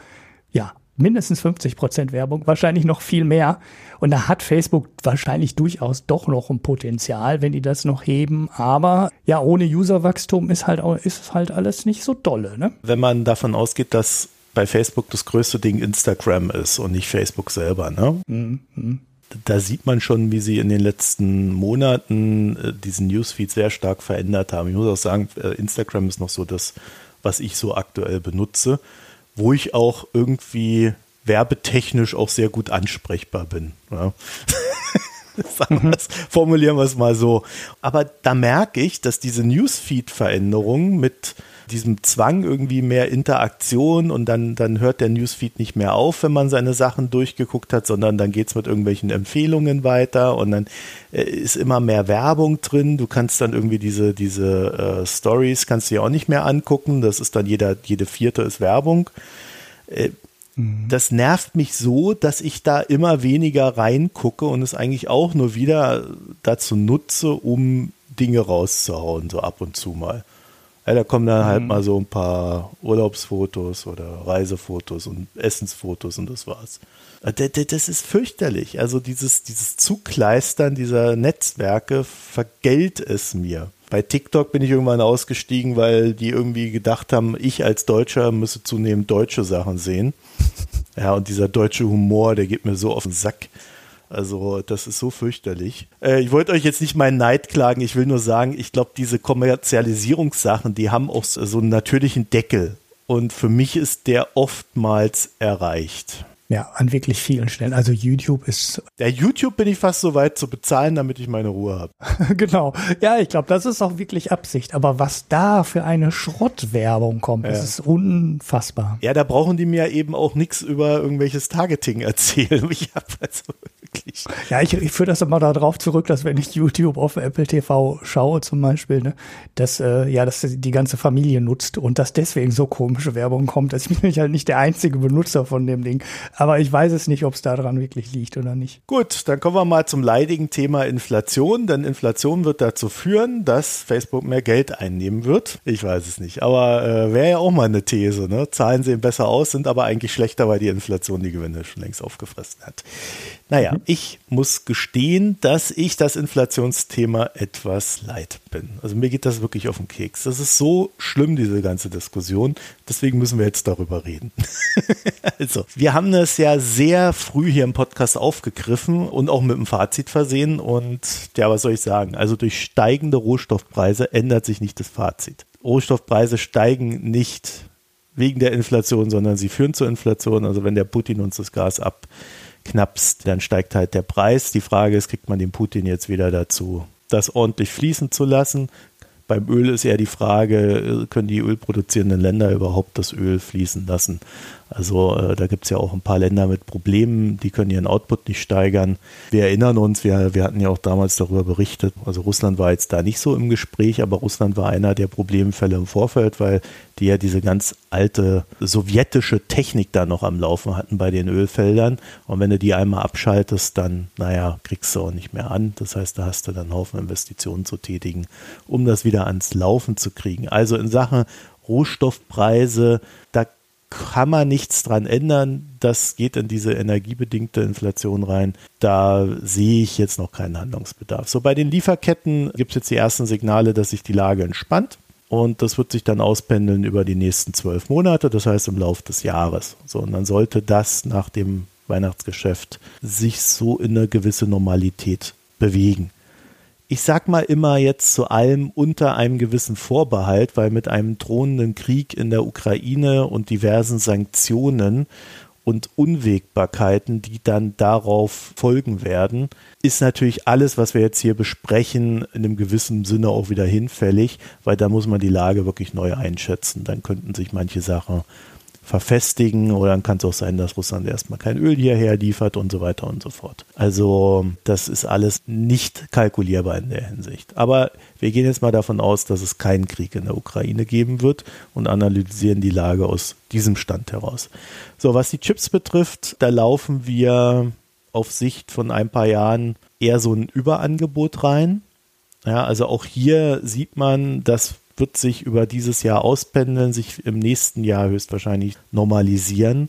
ja, mindestens 50 Prozent Werbung, wahrscheinlich noch viel mehr. Und da hat Facebook wahrscheinlich durchaus doch noch ein Potenzial, wenn die das noch heben. Aber ja, ohne Userwachstum ist halt auch, ist halt alles nicht so dolle. Ne? Wenn man davon ausgeht, dass bei Facebook das größte Ding Instagram ist und nicht Facebook selber, ne? Mhm. Da sieht man schon, wie sie in den letzten Monaten äh, diesen Newsfeed sehr stark verändert haben. Ich muss auch sagen, äh, Instagram ist noch so das, was ich so aktuell benutze wo ich auch irgendwie werbetechnisch auch sehr gut ansprechbar bin. Ja. Mhm. formulieren wir es mal so. Aber da merke ich, dass diese Newsfeed-Veränderung mit diesem Zwang irgendwie mehr Interaktion und dann, dann hört der Newsfeed nicht mehr auf, wenn man seine Sachen durchgeguckt hat, sondern dann geht es mit irgendwelchen Empfehlungen weiter und dann äh, ist immer mehr Werbung drin. Du kannst dann irgendwie diese, diese äh, Stories kannst du ja auch nicht mehr angucken. Das ist dann jeder, jede vierte ist Werbung. Äh, mhm. das nervt mich so, dass ich da immer weniger reingucke und es eigentlich auch nur wieder dazu nutze, um Dinge rauszuhauen, so ab und zu mal. Ja, da kommen dann halt mhm. mal so ein paar Urlaubsfotos oder Reisefotos und Essensfotos und das war's. Äh, das ist fürchterlich. Also dieses, dieses Zugleistern dieser Netzwerke vergällt es mir. Bei TikTok bin ich irgendwann ausgestiegen, weil die irgendwie gedacht haben, ich als Deutscher müsse zunehmend deutsche Sachen sehen. Ja, und dieser deutsche Humor, der geht mir so auf den Sack. Also das ist so fürchterlich. Äh, ich wollte euch jetzt nicht meinen Neid klagen, ich will nur sagen, ich glaube, diese Kommerzialisierungssachen, die haben auch so einen natürlichen Deckel. Und für mich ist der oftmals erreicht. Ja, an wirklich vielen Stellen. Also YouTube ist. Der YouTube bin ich fast so weit zu bezahlen, damit ich meine Ruhe habe. genau. Ja, ich glaube, das ist auch wirklich Absicht. Aber was da für eine Schrottwerbung kommt, ja. das ist unfassbar. Ja, da brauchen die mir eben auch nichts über irgendwelches Targeting erzählen. Ich habe also wirklich. Ja, ich, ich führe das immer darauf zurück, dass wenn ich YouTube auf Apple TV schaue zum Beispiel, ne, dass äh, ja, dass die ganze Familie nutzt und dass deswegen so komische Werbung kommt. Dass ich bin halt nicht der einzige Benutzer von dem Ding. Aber ich weiß es nicht, ob es daran wirklich liegt oder nicht. Gut, dann kommen wir mal zum leidigen Thema Inflation, denn Inflation wird dazu führen, dass Facebook mehr Geld einnehmen wird. Ich weiß es nicht, aber äh, wäre ja auch mal eine These. Ne? Zahlen sehen besser aus, sind aber eigentlich schlechter, weil die Inflation die Gewinne schon längst aufgefressen hat. Naja, mhm. ich muss gestehen, dass ich das Inflationsthema etwas leid bin. Also mir geht das wirklich auf den Keks. Das ist so schlimm, diese ganze Diskussion. Deswegen müssen wir jetzt darüber reden. also, wir haben es ja sehr früh hier im Podcast aufgegriffen und auch mit einem Fazit versehen. Und ja, was soll ich sagen? Also durch steigende Rohstoffpreise ändert sich nicht das Fazit. Rohstoffpreise steigen nicht wegen der Inflation, sondern sie führen zur Inflation. Also wenn der Putin uns das Gas ab knappst, dann steigt halt der Preis. Die Frage ist, kriegt man den Putin jetzt wieder dazu, das ordentlich fließen zu lassen? Beim Öl ist eher die Frage, können die ölproduzierenden Länder überhaupt das Öl fließen lassen? Also äh, da gibt es ja auch ein paar Länder mit Problemen, die können ihren Output nicht steigern. Wir erinnern uns, wir, wir hatten ja auch damals darüber berichtet, also Russland war jetzt da nicht so im Gespräch, aber Russland war einer der Problemfälle im Vorfeld, weil die ja diese ganz alte sowjetische Technik da noch am Laufen hatten bei den Ölfeldern. Und wenn du die einmal abschaltest, dann, naja, kriegst du auch nicht mehr an. Das heißt, da hast du dann einen Haufen Investitionen zu tätigen, um das wieder ans Laufen zu kriegen. Also in Sachen Rohstoffpreise, da kann man nichts dran ändern. Das geht in diese energiebedingte Inflation rein. Da sehe ich jetzt noch keinen Handlungsbedarf. So bei den Lieferketten gibt es jetzt die ersten Signale, dass sich die Lage entspannt. Und das wird sich dann auspendeln über die nächsten zwölf Monate, das heißt im Laufe des Jahres. So, und dann sollte das nach dem Weihnachtsgeschäft sich so in eine gewisse Normalität bewegen ich sag mal immer jetzt zu allem unter einem gewissen Vorbehalt, weil mit einem drohenden Krieg in der Ukraine und diversen Sanktionen und Unwägbarkeiten, die dann darauf folgen werden, ist natürlich alles, was wir jetzt hier besprechen, in einem gewissen Sinne auch wieder hinfällig, weil da muss man die Lage wirklich neu einschätzen. Dann könnten sich manche Sachen verfestigen oder dann kann es auch sein, dass Russland erstmal kein Öl hierher liefert und so weiter und so fort. Also das ist alles nicht kalkulierbar in der Hinsicht. Aber wir gehen jetzt mal davon aus, dass es keinen Krieg in der Ukraine geben wird und analysieren die Lage aus diesem Stand heraus. So, was die Chips betrifft, da laufen wir auf Sicht von ein paar Jahren eher so ein Überangebot rein. Ja, also auch hier sieht man, dass wird sich über dieses Jahr auspendeln, sich im nächsten Jahr höchstwahrscheinlich normalisieren.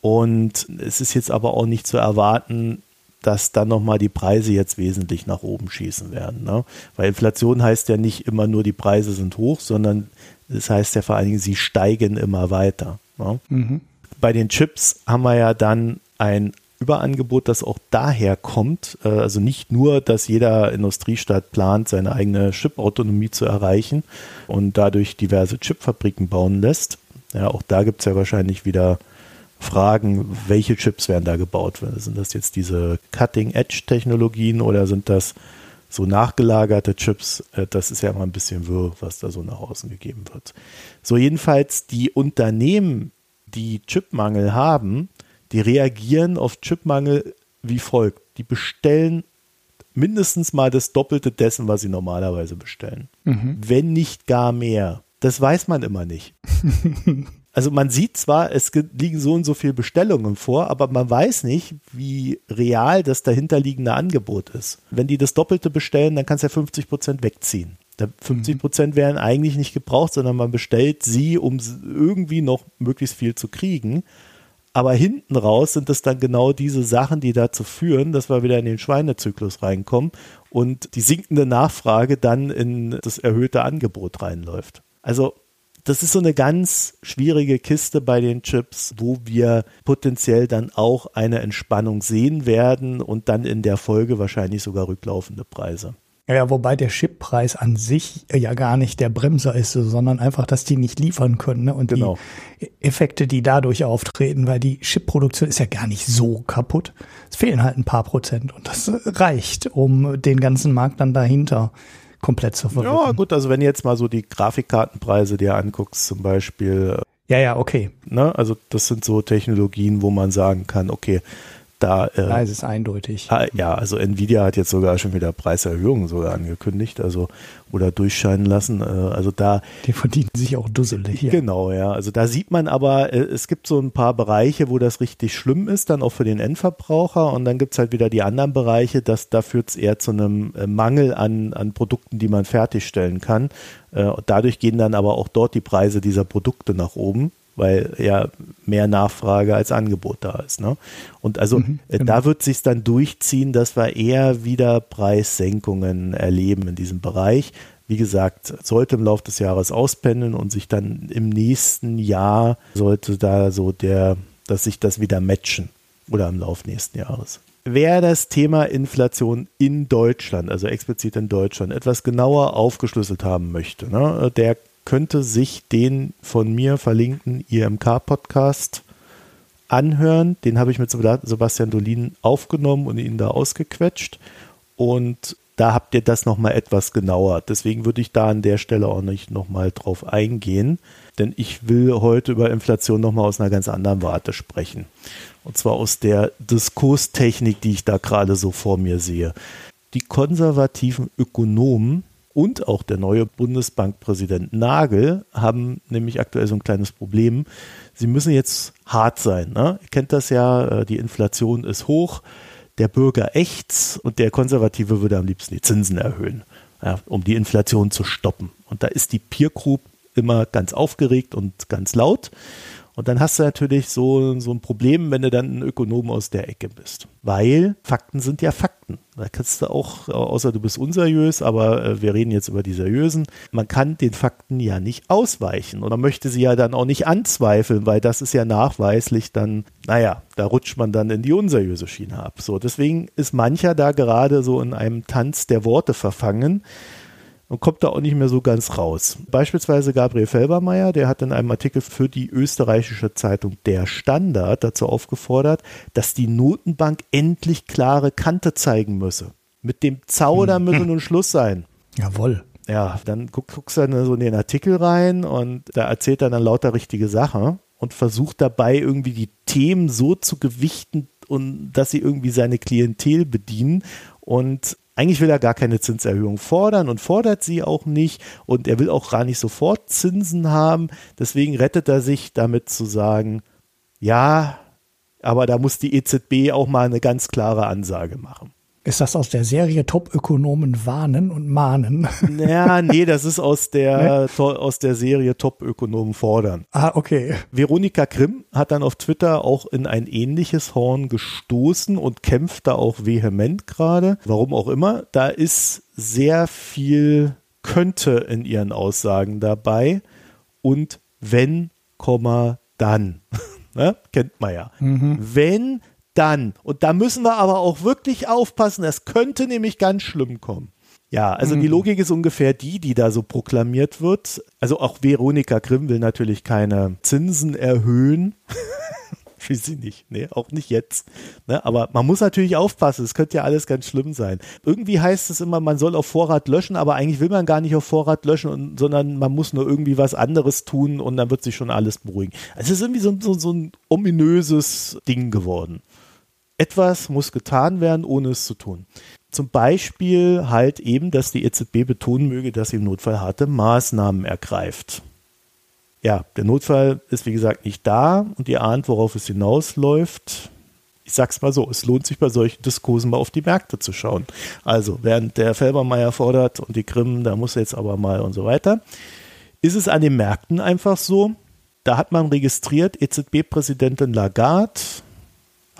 Und es ist jetzt aber auch nicht zu erwarten, dass dann nochmal die Preise jetzt wesentlich nach oben schießen werden. Ne? Weil Inflation heißt ja nicht immer nur, die Preise sind hoch, sondern das heißt ja vor allen Dingen, sie steigen immer weiter. Ne? Mhm. Bei den Chips haben wir ja dann ein Überangebot, das auch daher kommt, äh, also nicht nur, dass jeder Industriestaat plant, seine eigene Chip-Autonomie zu erreichen und dadurch diverse Chipfabriken bauen lässt. Ja, auch da gibt es ja wahrscheinlich wieder Fragen, welche Chips werden da gebaut? Sind das jetzt diese Cutting-Edge-Technologien oder sind das so nachgelagerte Chips? Äh, das ist ja immer ein bisschen wirr, was da so nach außen gegeben wird. So, jedenfalls die Unternehmen, die Chipmangel haben, die reagieren auf Chipmangel wie folgt. Die bestellen mindestens mal das Doppelte dessen, was sie normalerweise bestellen. Mhm. Wenn nicht gar mehr. Das weiß man immer nicht. also man sieht zwar, es liegen so und so viele Bestellungen vor, aber man weiß nicht, wie real das dahinterliegende Angebot ist. Wenn die das Doppelte bestellen, dann kannst du ja 50 Prozent wegziehen. 50 Prozent werden eigentlich nicht gebraucht, sondern man bestellt sie, um irgendwie noch möglichst viel zu kriegen. Aber hinten raus sind es dann genau diese Sachen, die dazu führen, dass wir wieder in den Schweinezyklus reinkommen und die sinkende Nachfrage dann in das erhöhte Angebot reinläuft. Also das ist so eine ganz schwierige Kiste bei den Chips, wo wir potenziell dann auch eine Entspannung sehen werden und dann in der Folge wahrscheinlich sogar rücklaufende Preise. Ja, wobei der Chippreis an sich ja gar nicht der Bremser ist, sondern einfach, dass die nicht liefern können ne? und genau. die Effekte, die dadurch auftreten, weil die Chipproduktion ist ja gar nicht so kaputt. Es fehlen halt ein paar Prozent und das reicht, um den ganzen Markt dann dahinter komplett zu verwirren. Ja, gut, also wenn du jetzt mal so die Grafikkartenpreise dir anguckst, zum Beispiel. Ja, ja, okay. Ne, also das sind so Technologien, wo man sagen kann, okay, da, äh, da ist es eindeutig. Ah, ja, also Nvidia hat jetzt sogar schon wieder Preiserhöhungen sogar angekündigt, also oder durchscheinen lassen. Äh, also da. Die verdienen sich auch dusselig. Ja. Genau, ja. Also da sieht man aber, äh, es gibt so ein paar Bereiche, wo das richtig schlimm ist, dann auch für den Endverbraucher. Und dann gibt es halt wieder die anderen Bereiche, dass da führt es eher zu einem äh, Mangel an, an Produkten, die man fertigstellen kann. Äh, dadurch gehen dann aber auch dort die Preise dieser Produkte nach oben weil ja mehr Nachfrage als Angebot da ist. Ne? Und also mhm, äh, genau. da wird sich dann durchziehen, dass wir eher wieder Preissenkungen erleben in diesem Bereich. Wie gesagt, sollte im Laufe des Jahres auspendeln und sich dann im nächsten Jahr sollte da so der, dass sich das wieder matchen oder im Laufe nächsten Jahres. Wer das Thema Inflation in Deutschland, also explizit in Deutschland, etwas genauer aufgeschlüsselt haben möchte, ne, der könnte sich den von mir verlinkten IMK-Podcast anhören. Den habe ich mit Sebastian Dolin aufgenommen und ihn da ausgequetscht. Und da habt ihr das nochmal etwas genauer. Deswegen würde ich da an der Stelle auch nicht nochmal drauf eingehen, denn ich will heute über Inflation nochmal aus einer ganz anderen Warte sprechen. Und zwar aus der Diskurstechnik, die ich da gerade so vor mir sehe. Die konservativen Ökonomen und auch der neue Bundesbankpräsident Nagel haben nämlich aktuell so ein kleines Problem. Sie müssen jetzt hart sein. Ne? Ihr kennt das ja, äh, die Inflation ist hoch, der Bürger ächzt und der Konservative würde am liebsten die Zinsen erhöhen, ja, um die Inflation zu stoppen. Und da ist die Peer Group immer ganz aufgeregt und ganz laut. Und dann hast du natürlich so, so ein Problem, wenn du dann ein Ökonom aus der Ecke bist. Weil Fakten sind ja Fakten. Da kannst du auch, außer du bist unseriös, aber äh, wir reden jetzt über die seriösen, man kann den Fakten ja nicht ausweichen. Und man möchte sie ja dann auch nicht anzweifeln, weil das ist ja nachweislich dann, naja, da rutscht man dann in die unseriöse Schiene ab. So, deswegen ist mancher da gerade so in einem Tanz der Worte verfangen und kommt da auch nicht mehr so ganz raus. Beispielsweise Gabriel Felbermeier, der hat in einem Artikel für die österreichische Zeitung Der Standard dazu aufgefordert, dass die Notenbank endlich klare Kante zeigen müsse. Mit dem Zauder hm. müsse nun Schluss sein. Jawohl. Ja, dann guck, guckst du dann so in den Artikel rein und da erzählt er dann lauter richtige Sachen und versucht dabei irgendwie die Themen so zu gewichten und dass sie irgendwie seine Klientel bedienen und eigentlich will er gar keine Zinserhöhung fordern und fordert sie auch nicht und er will auch gar nicht sofort Zinsen haben. Deswegen rettet er sich damit zu sagen, ja, aber da muss die EZB auch mal eine ganz klare Ansage machen. Ist das aus der Serie Top-Ökonomen warnen und mahnen? Ja, nee, das ist aus der, ne? aus der Serie Top-Ökonomen fordern. Ah, okay. Veronika Grimm hat dann auf Twitter auch in ein ähnliches Horn gestoßen und kämpft da auch vehement gerade. Warum auch immer. Da ist sehr viel könnte in ihren Aussagen dabei und wenn, dann. ne? Kennt man ja. Mhm. Wenn dann. Und da müssen wir aber auch wirklich aufpassen, es könnte nämlich ganz schlimm kommen. Ja, also mhm. die Logik ist ungefähr die, die da so proklamiert wird. Also auch Veronika Grimm will natürlich keine Zinsen erhöhen. will sie nicht, nee, auch nicht jetzt. Ne? Aber man muss natürlich aufpassen, es könnte ja alles ganz schlimm sein. Irgendwie heißt es immer, man soll auf Vorrat löschen, aber eigentlich will man gar nicht auf Vorrat löschen, und, sondern man muss nur irgendwie was anderes tun und dann wird sich schon alles beruhigen. Also es ist irgendwie so, so, so ein ominöses Ding geworden etwas muss getan werden, ohne es zu tun. Zum Beispiel halt eben, dass die EZB betonen möge, dass sie im Notfall harte Maßnahmen ergreift. Ja, der Notfall ist wie gesagt nicht da und ihr ahnt, worauf es hinausläuft. Ich sag's mal so, es lohnt sich bei solchen Diskursen mal auf die Märkte zu schauen. Also, während der Felbermeier fordert und die Krim, da muss jetzt aber mal und so weiter, ist es an den Märkten einfach so, da hat man registriert, EZB-Präsidentin Lagarde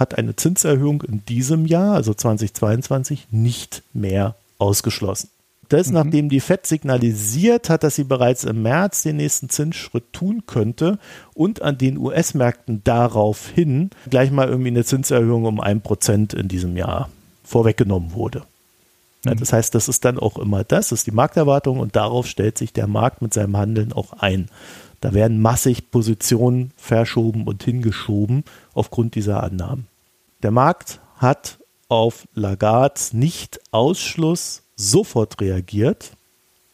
hat eine Zinserhöhung in diesem Jahr, also 2022, nicht mehr ausgeschlossen. Das, mhm. nachdem die FED signalisiert hat, dass sie bereits im März den nächsten Zinsschritt tun könnte und an den US-Märkten daraufhin gleich mal irgendwie eine Zinserhöhung um ein Prozent in diesem Jahr vorweggenommen wurde. Mhm. das heißt, das ist dann auch immer das, das ist die Markterwartung und darauf stellt sich der Markt mit seinem Handeln auch ein. Da werden massig Positionen verschoben und hingeschoben aufgrund dieser Annahmen. Der Markt hat auf Lagards Nicht-Ausschluss sofort reagiert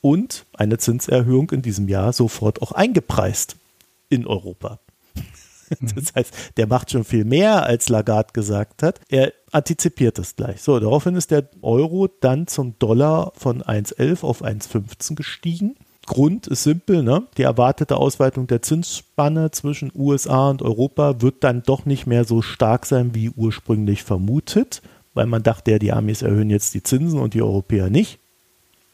und eine Zinserhöhung in diesem Jahr sofort auch eingepreist in Europa. Das heißt, der macht schon viel mehr, als Lagarde gesagt hat. Er antizipiert das gleich. So, daraufhin ist der Euro dann zum Dollar von 1,11 auf 1,15 gestiegen. Grund ist simpel, ne? Die erwartete Ausweitung der Zinsspanne zwischen USA und Europa wird dann doch nicht mehr so stark sein, wie ursprünglich vermutet, weil man dachte ja, die Amis erhöhen jetzt die Zinsen und die Europäer nicht.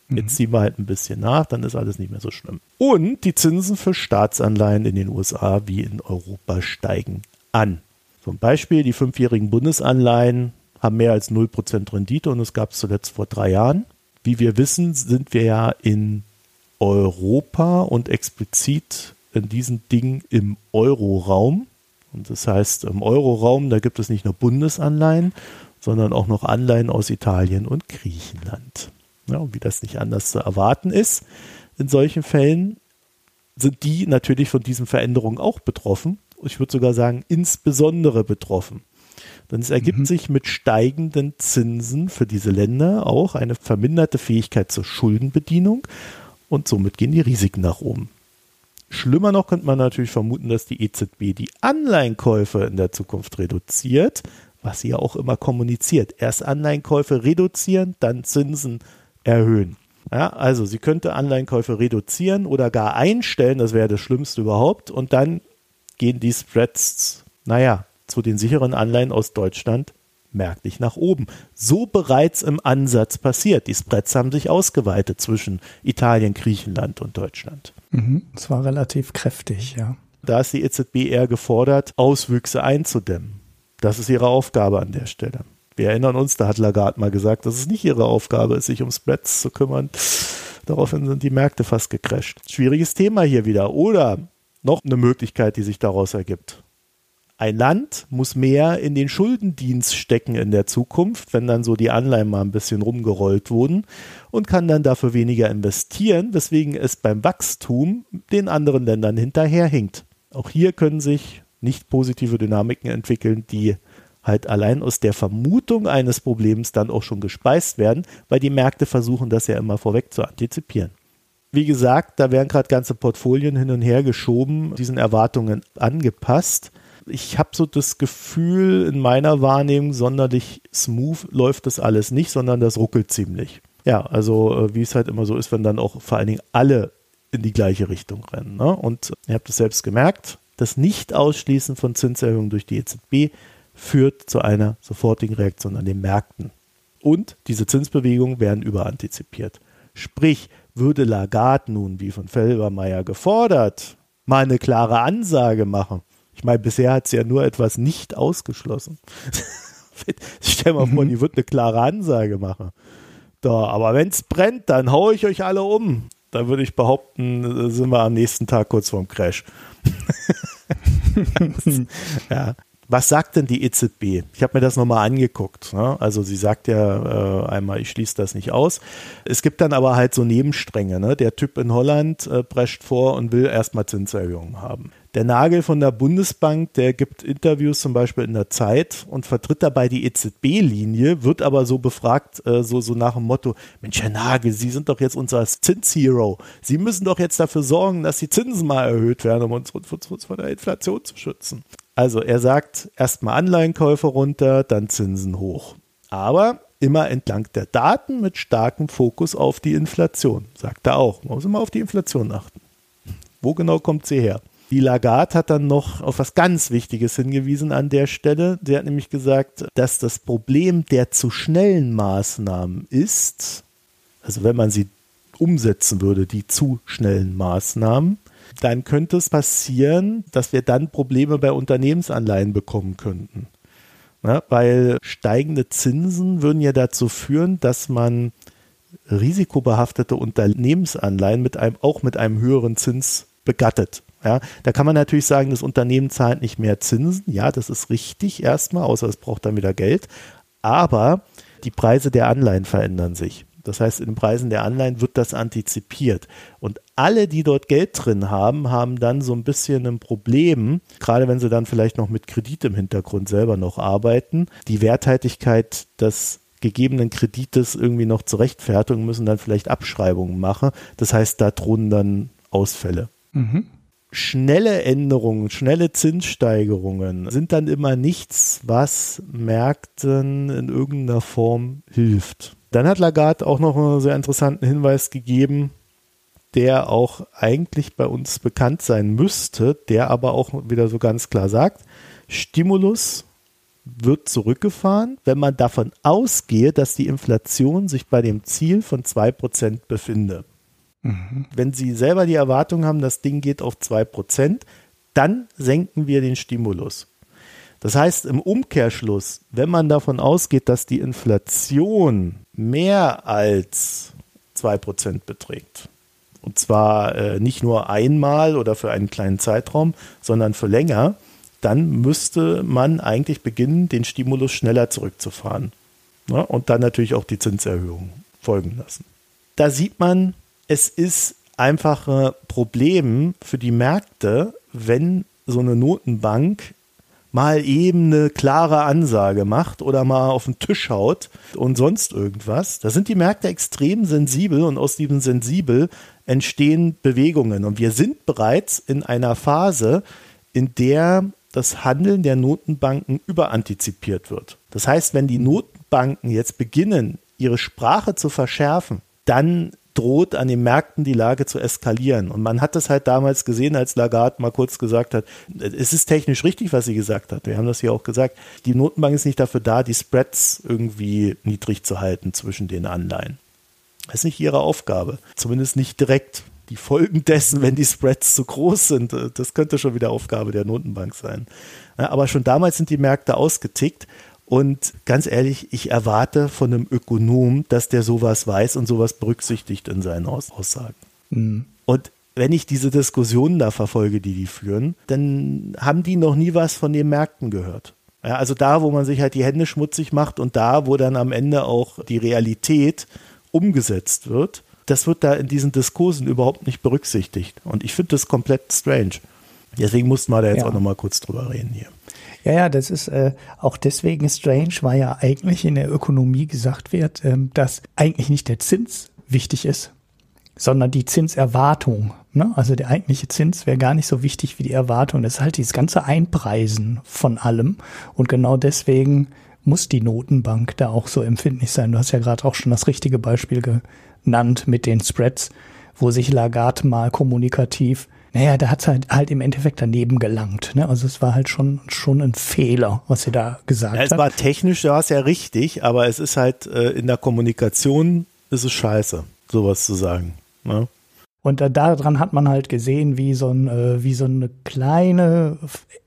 Jetzt mhm. ziehen wir halt ein bisschen nach, dann ist alles nicht mehr so schlimm. Und die Zinsen für Staatsanleihen in den USA wie in Europa steigen an. Zum Beispiel die fünfjährigen Bundesanleihen haben mehr als 0% Rendite und es gab es zuletzt vor drei Jahren. Wie wir wissen, sind wir ja in Europa und explizit in diesen Dingen im Euroraum. Und das heißt, im Euroraum, da gibt es nicht nur Bundesanleihen, sondern auch noch Anleihen aus Italien und Griechenland. Ja, und wie das nicht anders zu erwarten ist, in solchen Fällen sind die natürlich von diesen Veränderungen auch betroffen. Ich würde sogar sagen, insbesondere betroffen. Denn es ergibt mhm. sich mit steigenden Zinsen für diese Länder auch eine verminderte Fähigkeit zur Schuldenbedienung und somit gehen die Risiken nach oben. Schlimmer noch könnte man natürlich vermuten, dass die EZB die Anleihenkäufe in der Zukunft reduziert, was sie ja auch immer kommuniziert. Erst Anleihenkäufe reduzieren, dann Zinsen erhöhen. Ja, also sie könnte Anleihenkäufe reduzieren oder gar einstellen, das wäre das Schlimmste überhaupt, und dann gehen die Spreads, naja, zu den sicheren Anleihen aus Deutschland merklich nach oben. So bereits im Ansatz passiert. Die Spreads haben sich ausgeweitet zwischen Italien, Griechenland und Deutschland. Mhm, es war relativ kräftig, ja. Da ist die EZB eher gefordert, Auswüchse einzudämmen. Das ist ihre Aufgabe an der Stelle. Wir erinnern uns, da hat Lagarde mal gesagt, dass es nicht ihre Aufgabe ist, sich um Spreads zu kümmern. Daraufhin sind die Märkte fast gecrasht. Schwieriges Thema hier wieder. Oder noch eine Möglichkeit, die sich daraus ergibt Ein Land muss mehr in den Schuldendienst stecken in der Zukunft, wenn dann so die Anleihen mal ein bisschen rumgerollt wurden und kann dann dafür weniger investieren, weswegen es beim Wachstum den anderen Ländern hinterherhinkt. Auch hier können sich nicht positive Dynamiken entwickeln, die halt allein aus der Vermutung eines Problems dann auch schon gespeist werden, weil die Märkte versuchen, das ja immer vorweg zu antizipieren. Wie gesagt, da werden gerade ganze Portfolien hin und her geschoben, diesen Erwartungen angepasst. Ich habe so das Gefühl, in meiner Wahrnehmung, sonderlich smooth läuft das alles nicht, sondern das ruckelt ziemlich. Ja, also äh, wie es halt immer so ist, wenn dann auch vor allen Dingen alle in die gleiche Richtung rennen. Ne? Und ihr habt es selbst gemerkt, das Nicht-Ausschließen von Zinserhöhungen durch die EZB führt zu einer sofortigen Reaktion an den Märkten. Und diese Zinsbewegungen werden überantizipiert. Sprich, würde Lagarde nun, wie von Felbermeier gefordert, mal eine klare Ansage machen. Ich meine, bisher hat sie ja nur etwas nicht ausgeschlossen. Stell mal vor, mhm. die wird eine klare Ansage machen. Da, aber wenn es brennt, dann haue ich euch alle um. Da würde ich behaupten, sind wir am nächsten Tag kurz vorm Crash. ja. Was sagt denn die EZB? Ich habe mir das nochmal angeguckt. Ne? Also sie sagt ja äh, einmal, ich schließe das nicht aus. Es gibt dann aber halt so Nebenstränge. Ne? Der Typ in Holland äh, prescht vor und will erstmal Zinserhöhungen haben. Der Nagel von der Bundesbank, der gibt Interviews zum Beispiel in der Zeit und vertritt dabei die EZB-Linie, wird aber so befragt, äh, so, so nach dem Motto, Mensch, Herr Nagel, Sie sind doch jetzt unser Zinshero. Sie müssen doch jetzt dafür sorgen, dass die Zinsen mal erhöht werden, um uns, uns vor der Inflation zu schützen. Also er sagt erstmal Anleihenkäufe runter, dann Zinsen hoch. Aber immer entlang der Daten mit starkem Fokus auf die Inflation, sagt er auch. Man muss immer auf die Inflation achten. Wo genau kommt sie her? Die Lagarde hat dann noch auf was ganz Wichtiges hingewiesen an der Stelle. Sie hat nämlich gesagt, dass das Problem der zu schnellen Maßnahmen ist, also wenn man sie umsetzen würde, die zu schnellen Maßnahmen, dann könnte es passieren, dass wir dann Probleme bei Unternehmensanleihen bekommen könnten. Ja, weil steigende Zinsen würden ja dazu führen, dass man risikobehaftete Unternehmensanleihen mit einem, auch mit einem höheren Zins begattet. Ja, da kann man natürlich sagen, das Unternehmen zahlt nicht mehr Zinsen. Ja, das ist richtig erstmal, außer es braucht dann wieder Geld. Aber die Preise der Anleihen verändern sich. Das heißt, in den Preisen der Anleihen wird das antizipiert. Und alle, die dort Geld drin haben, haben dann so ein bisschen ein Problem, gerade wenn sie dann vielleicht noch mit Kredit im Hintergrund selber noch arbeiten, die Werthaltigkeit des gegebenen Kredites irgendwie noch zu rechtfertigen, müssen dann vielleicht Abschreibungen machen. Das heißt, da drohen dann Ausfälle. Mhm schnelle Änderungen, schnelle Zinssteigerungen sind dann immer nichts, was Märkten in irgendeiner Form hilft. Dann hat Lagarde auch noch einen sehr interessanten Hinweis gegeben, der auch eigentlich bei uns bekannt sein müsste, der aber auch wieder so ganz klar sagt, Stimulus wird zurückgefahren, wenn man davon ausgehe, dass die Inflation sich bei dem Ziel von 2% befinde. Mhm. Wenn Sie selber die Erwartung haben, das Ding geht auf 2%, dann senken wir den Stimulus. Das heißt im Umkehrschluss, wenn man davon ausgeht, dass die Inflation mehr als 2% beträgt, und zwar äh, nicht nur einmal oder für einen kleinen Zeitraum, sondern für länger, dann müsste man eigentlich beginnen, den Stimulus schneller zurückzufahren. Ja, und dann natürlich auch die Zinserhöhung folgen lassen. Da sieht man, es ist einfach ein Problem für die Märkte, wenn so eine Notenbank mal eben eine klare Ansage macht oder mal auf den Tisch haut und sonst irgendwas. Da sind die Märkte extrem sensibel und aus diesem sensibel entstehen Bewegungen. Und wir sind bereits in einer Phase, in der das Handeln der Notenbanken überantizipiert wird. Das heißt, wenn die Notenbanken jetzt beginnen, ihre Sprache zu verschärfen, dann droht an den Märkten die Lage zu eskalieren. Und man hat das halt damals gesehen, als Lagarde mal kurz gesagt hat, es ist technisch richtig, was sie gesagt hat. Wir haben das hier auch gesagt. Die Notenbank ist nicht dafür da, die Spreads irgendwie niedrig zu halten zwischen den Anleihen. Das ist nicht ihre Aufgabe. Zumindest nicht direkt. Die Folgen dessen, wenn die Spreads zu groß sind, das könnte schon wieder Aufgabe der Notenbank sein. Aber schon damals sind die Märkte ausgetickt und ganz ehrlich, ich erwarte von einem Ökonom, dass der sowas weiß und sowas berücksichtigt in seinen Aussagen. Mhm. Und wenn ich diese Diskussionen da verfolge, die die führen, dann haben die noch nie was von den Märkten gehört. Ja, also da, wo man sich halt die Hände schmutzig macht und da, wo dann am Ende auch die Realität umgesetzt wird, das wird da in diesen Diskursen überhaupt nicht berücksichtigt. Und ich finde das komplett strange. Deswegen mussten wir da jetzt ja. auch nochmal kurz drüber reden hier. Ja, ja, das ist äh, auch deswegen strange, weil ja eigentlich in der Ökonomie gesagt wird, ähm, dass eigentlich nicht der Zins wichtig ist, sondern die Zinserwartung. Ne? Also der eigentliche Zins wäre gar nicht so wichtig wie die Erwartung. Das ist halt dieses ganze Einpreisen von allem. Und genau deswegen muss die Notenbank da auch so empfindlich sein. Du hast ja gerade auch schon das richtige Beispiel genannt mit den Spreads, wo sich Lagarde mal kommunikativ, naja, da hat es halt, halt im Endeffekt daneben gelangt. Ne? Also es war halt schon, schon ein Fehler, was sie da gesagt ja, es hat. Es war technisch, da war es ja richtig, aber es ist halt äh, in der Kommunikation ist es scheiße, sowas zu sagen. Ne? Und äh, daran hat man halt gesehen, wie so, ein, äh, wie so eine kleine,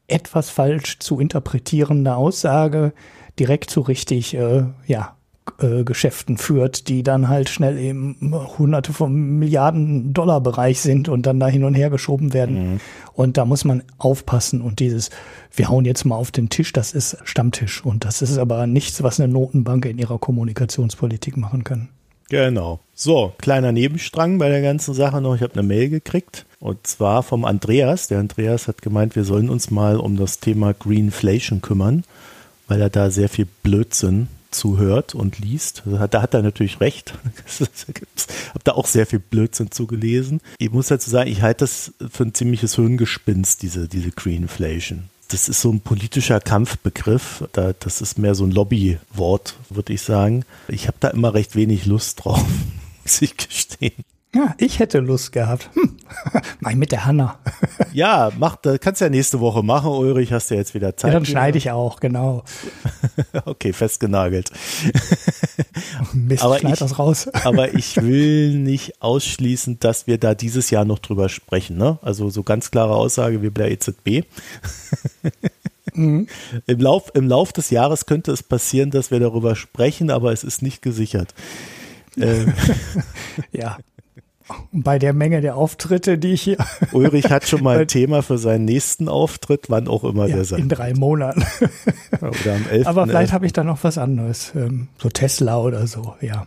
etwas falsch zu interpretierende Aussage direkt zu richtig, äh, ja, äh, Geschäften führt, die dann halt schnell eben hunderte von Milliarden Dollar Bereich sind und dann da hin und her geschoben werden. Mhm. Und da muss man aufpassen und dieses, wir hauen jetzt mal auf den Tisch, das ist Stammtisch und das ist aber nichts, was eine Notenbank in ihrer Kommunikationspolitik machen kann. Genau. So, kleiner Nebenstrang bei der ganzen Sache noch. Ich habe eine Mail gekriegt und zwar vom Andreas. Der Andreas hat gemeint, wir sollen uns mal um das Thema Greenflation kümmern, weil er da sehr viel Blödsinn zuhört und liest. Da hat er natürlich recht. Ich habe da auch sehr viel Blödsinn zugelesen. Ich muss dazu sagen, ich halte das für ein ziemliches Hirngespinst, diese, diese Greenflation das ist so ein politischer Kampfbegriff. Da, das ist mehr so ein Lobbywort, würde ich sagen. Ich habe da immer recht wenig Lust drauf, muss ich gestehen. Ja, ich hätte Lust gehabt. Hm. Mach ich mit der Hanna. ja, mach, das kannst du ja nächste Woche machen, Ulrich, hast du jetzt wieder Zeit. Ja, dann schneide ich auch, genau. okay, festgenagelt. Mist, aber schneid ich, das raus. aber ich will nicht ausschließen, dass wir da dieses Jahr noch drüber sprechen. Ne? Also so ganz klare Aussage wie bei der EZB. Mhm. Im, Lauf, Im Lauf des Jahres könnte es passieren, dass wir darüber sprechen, aber es ist nicht gesichert. Ähm. ja, bei der Menge der Auftritte, die ich hier. Ulrich hat schon mal ein Thema für seinen nächsten Auftritt, wann auch immer ja, der sein In drei Monaten. oder am 11. Aber vielleicht habe ich da noch was anderes. Ähm, so Tesla oder so, ja.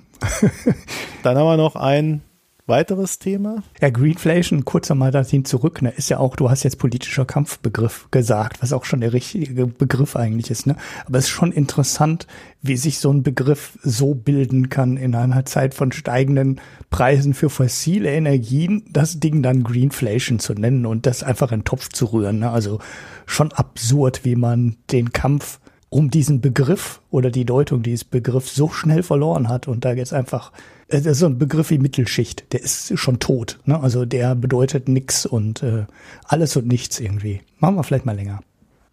Dann haben wir noch ein Weiteres Thema? Ja, Greenflation, kurz einmal dahin zurück, ne, ist ja auch, du hast jetzt politischer Kampfbegriff gesagt, was auch schon der richtige Begriff eigentlich ist, ne? Aber es ist schon interessant, wie sich so ein Begriff so bilden kann in einer Zeit von steigenden Preisen für fossile Energien, das Ding dann Greenflation zu nennen und das einfach in den Topf zu rühren. Ne? Also schon absurd, wie man den Kampf um diesen Begriff oder die Deutung dieses Begriffs so schnell verloren hat und da jetzt einfach das ist so ein Begriff wie Mittelschicht, der ist schon tot. Ne? Also der bedeutet nix und äh, alles und nichts irgendwie. Machen wir vielleicht mal länger.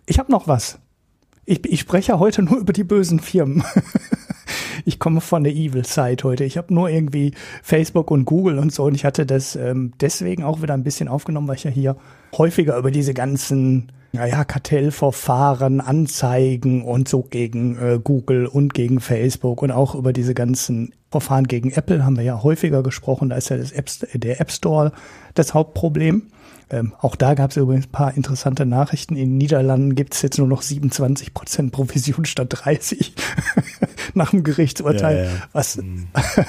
Ich habe noch was. Ich, ich spreche heute nur über die bösen Firmen. ich komme von der Evil Side heute. Ich habe nur irgendwie Facebook und Google und so und ich hatte das ähm, deswegen auch wieder ein bisschen aufgenommen, weil ich ja hier häufiger über diese ganzen naja, Kartellverfahren, Anzeigen und so gegen äh, Google und gegen Facebook und auch über diese ganzen Verfahren gegen Apple haben wir ja häufiger gesprochen. Da ist ja App, der App Store das Hauptproblem. Ähm, auch da gab es übrigens ein paar interessante Nachrichten. In den Niederlanden gibt es jetzt nur noch 27 Prozent Provision statt 30 nach dem Gerichtsurteil, ja, ja. Was, mhm.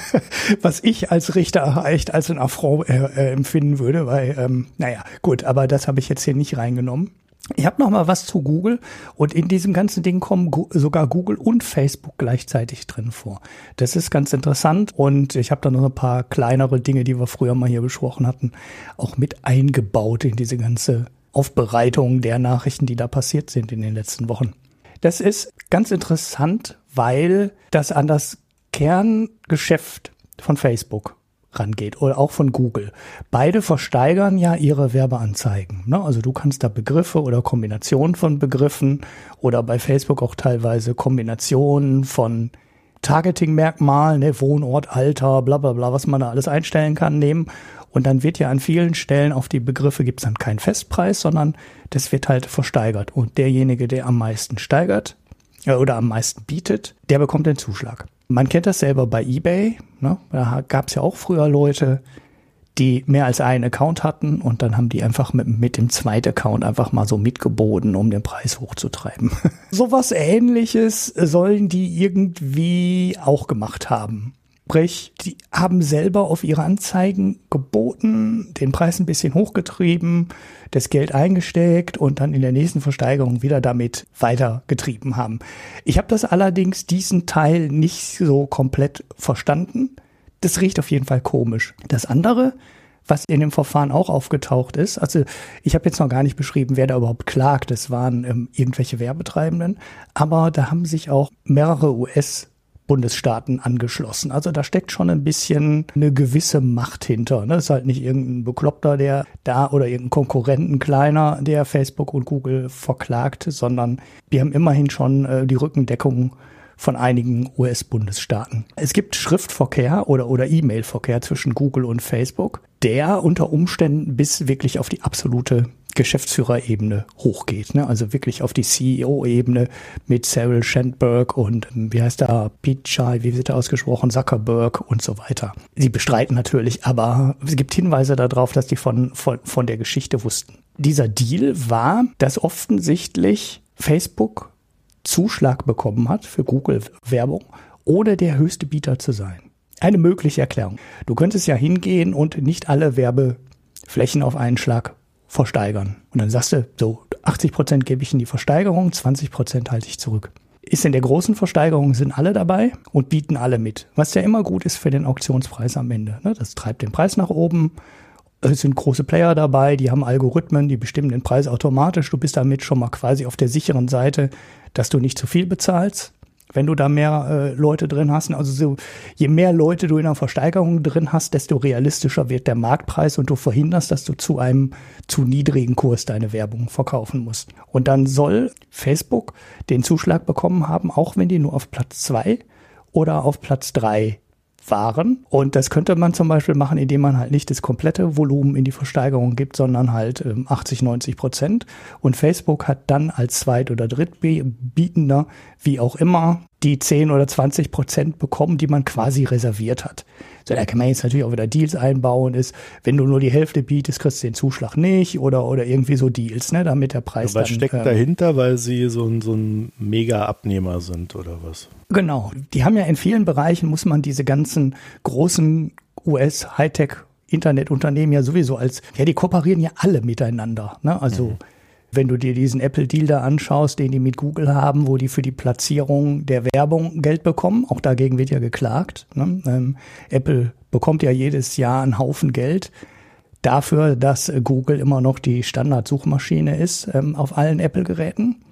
was ich als Richter echt als ein Affront äh, äh, empfinden würde, weil, ähm, naja, gut, aber das habe ich jetzt hier nicht reingenommen. Ich habe noch mal was zu Google und in diesem ganzen Ding kommen sogar Google und Facebook gleichzeitig drin vor. Das ist ganz interessant und ich habe da noch ein paar kleinere Dinge, die wir früher mal hier besprochen hatten, auch mit eingebaut in diese ganze Aufbereitung der Nachrichten, die da passiert sind in den letzten Wochen. Das ist ganz interessant, weil das an das Kerngeschäft von Facebook rangeht oder auch von Google. Beide versteigern ja ihre Werbeanzeigen. Ne? Also du kannst da Begriffe oder Kombinationen von Begriffen oder bei Facebook auch teilweise Kombinationen von Targeting-Merkmalen, ne? Wohnort, Alter, bla bla bla, was man da alles einstellen kann, nehmen. Und dann wird ja an vielen Stellen auf die Begriffe gibt es dann keinen Festpreis, sondern das wird halt versteigert. Und derjenige, der am meisten steigert äh, oder am meisten bietet, der bekommt den Zuschlag. Man kennt das selber bei eBay. Ne? Da gab es ja auch früher Leute, die mehr als einen Account hatten und dann haben die einfach mit, mit dem zweiten Account einfach mal so mitgeboten, um den Preis hochzutreiben. Sowas ähnliches sollen die irgendwie auch gemacht haben. Sprich, die haben selber auf ihre Anzeigen geboten, den Preis ein bisschen hochgetrieben, das Geld eingesteckt und dann in der nächsten Versteigerung wieder damit weitergetrieben haben. Ich habe das allerdings diesen Teil nicht so komplett verstanden. Das riecht auf jeden Fall komisch. Das andere, was in dem Verfahren auch aufgetaucht ist, also ich habe jetzt noch gar nicht beschrieben, wer da überhaupt klagt. Das waren ähm, irgendwelche Werbetreibenden, aber da haben sich auch mehrere US Bundesstaaten angeschlossen. Also da steckt schon ein bisschen eine gewisse Macht hinter. Ne? Ist halt nicht irgendein Bekloppter, der da oder irgendein Konkurrenten kleiner, der Facebook und Google verklagt, sondern wir haben immerhin schon äh, die Rückendeckung von einigen US-Bundesstaaten. Es gibt Schriftverkehr oder, oder E-Mail-Verkehr zwischen Google und Facebook, der unter Umständen bis wirklich auf die absolute Geschäftsführerebene hochgeht. Ne? Also wirklich auf die CEO-Ebene mit Cyril Shandberg und wie heißt da, Pichai, wie wird er ausgesprochen, Zuckerberg und so weiter. Sie bestreiten natürlich, aber es gibt Hinweise darauf, dass die von, von, von der Geschichte wussten. Dieser Deal war, dass offensichtlich Facebook Zuschlag bekommen hat für Google-Werbung, ohne der höchste Bieter zu sein. Eine mögliche Erklärung. Du könntest ja hingehen und nicht alle Werbeflächen auf einen Schlag versteigern. Und dann sagst du, so 80 Prozent gebe ich in die Versteigerung, 20 Prozent halte ich zurück. Ist in der großen Versteigerung sind alle dabei und bieten alle mit. Was ja immer gut ist für den Auktionspreis am Ende. Ne? Das treibt den Preis nach oben. Es sind große Player dabei, die haben Algorithmen, die bestimmen den Preis automatisch. Du bist damit schon mal quasi auf der sicheren Seite, dass du nicht zu viel bezahlst wenn du da mehr äh, Leute drin hast. Also so, je mehr Leute du in einer Versteigerung drin hast, desto realistischer wird der Marktpreis und du verhinderst, dass du zu einem zu niedrigen Kurs deine Werbung verkaufen musst. Und dann soll Facebook den Zuschlag bekommen haben, auch wenn die nur auf Platz zwei oder auf Platz drei waren. Und das könnte man zum Beispiel machen, indem man halt nicht das komplette Volumen in die Versteigerung gibt, sondern halt ähm, 80, 90 Prozent. Und Facebook hat dann als Zweit- oder Drittbietender, wie auch immer, die 10 oder 20 Prozent bekommen, die man quasi reserviert hat. So, da kann man jetzt natürlich auch wieder Deals einbauen, ist, wenn du nur die Hälfte bietest, kriegst du den Zuschlag nicht oder, oder irgendwie so Deals, ne, damit der Preis was dann, steckt ähm, dahinter, weil sie so ein, so ein Mega-Abnehmer sind oder was? Genau. Die haben ja in vielen Bereichen, muss man diese ganzen großen US-Hightech Internetunternehmen ja sowieso als, ja, die kooperieren ja alle miteinander. Ne? Also mhm. Wenn du dir diesen Apple-Deal da anschaust, den die mit Google haben, wo die für die Platzierung der Werbung Geld bekommen, auch dagegen wird ja geklagt. Ne? Ähm, Apple bekommt ja jedes Jahr einen Haufen Geld dafür, dass Google immer noch die Standardsuchmaschine ist ähm, auf allen Apple-Geräten.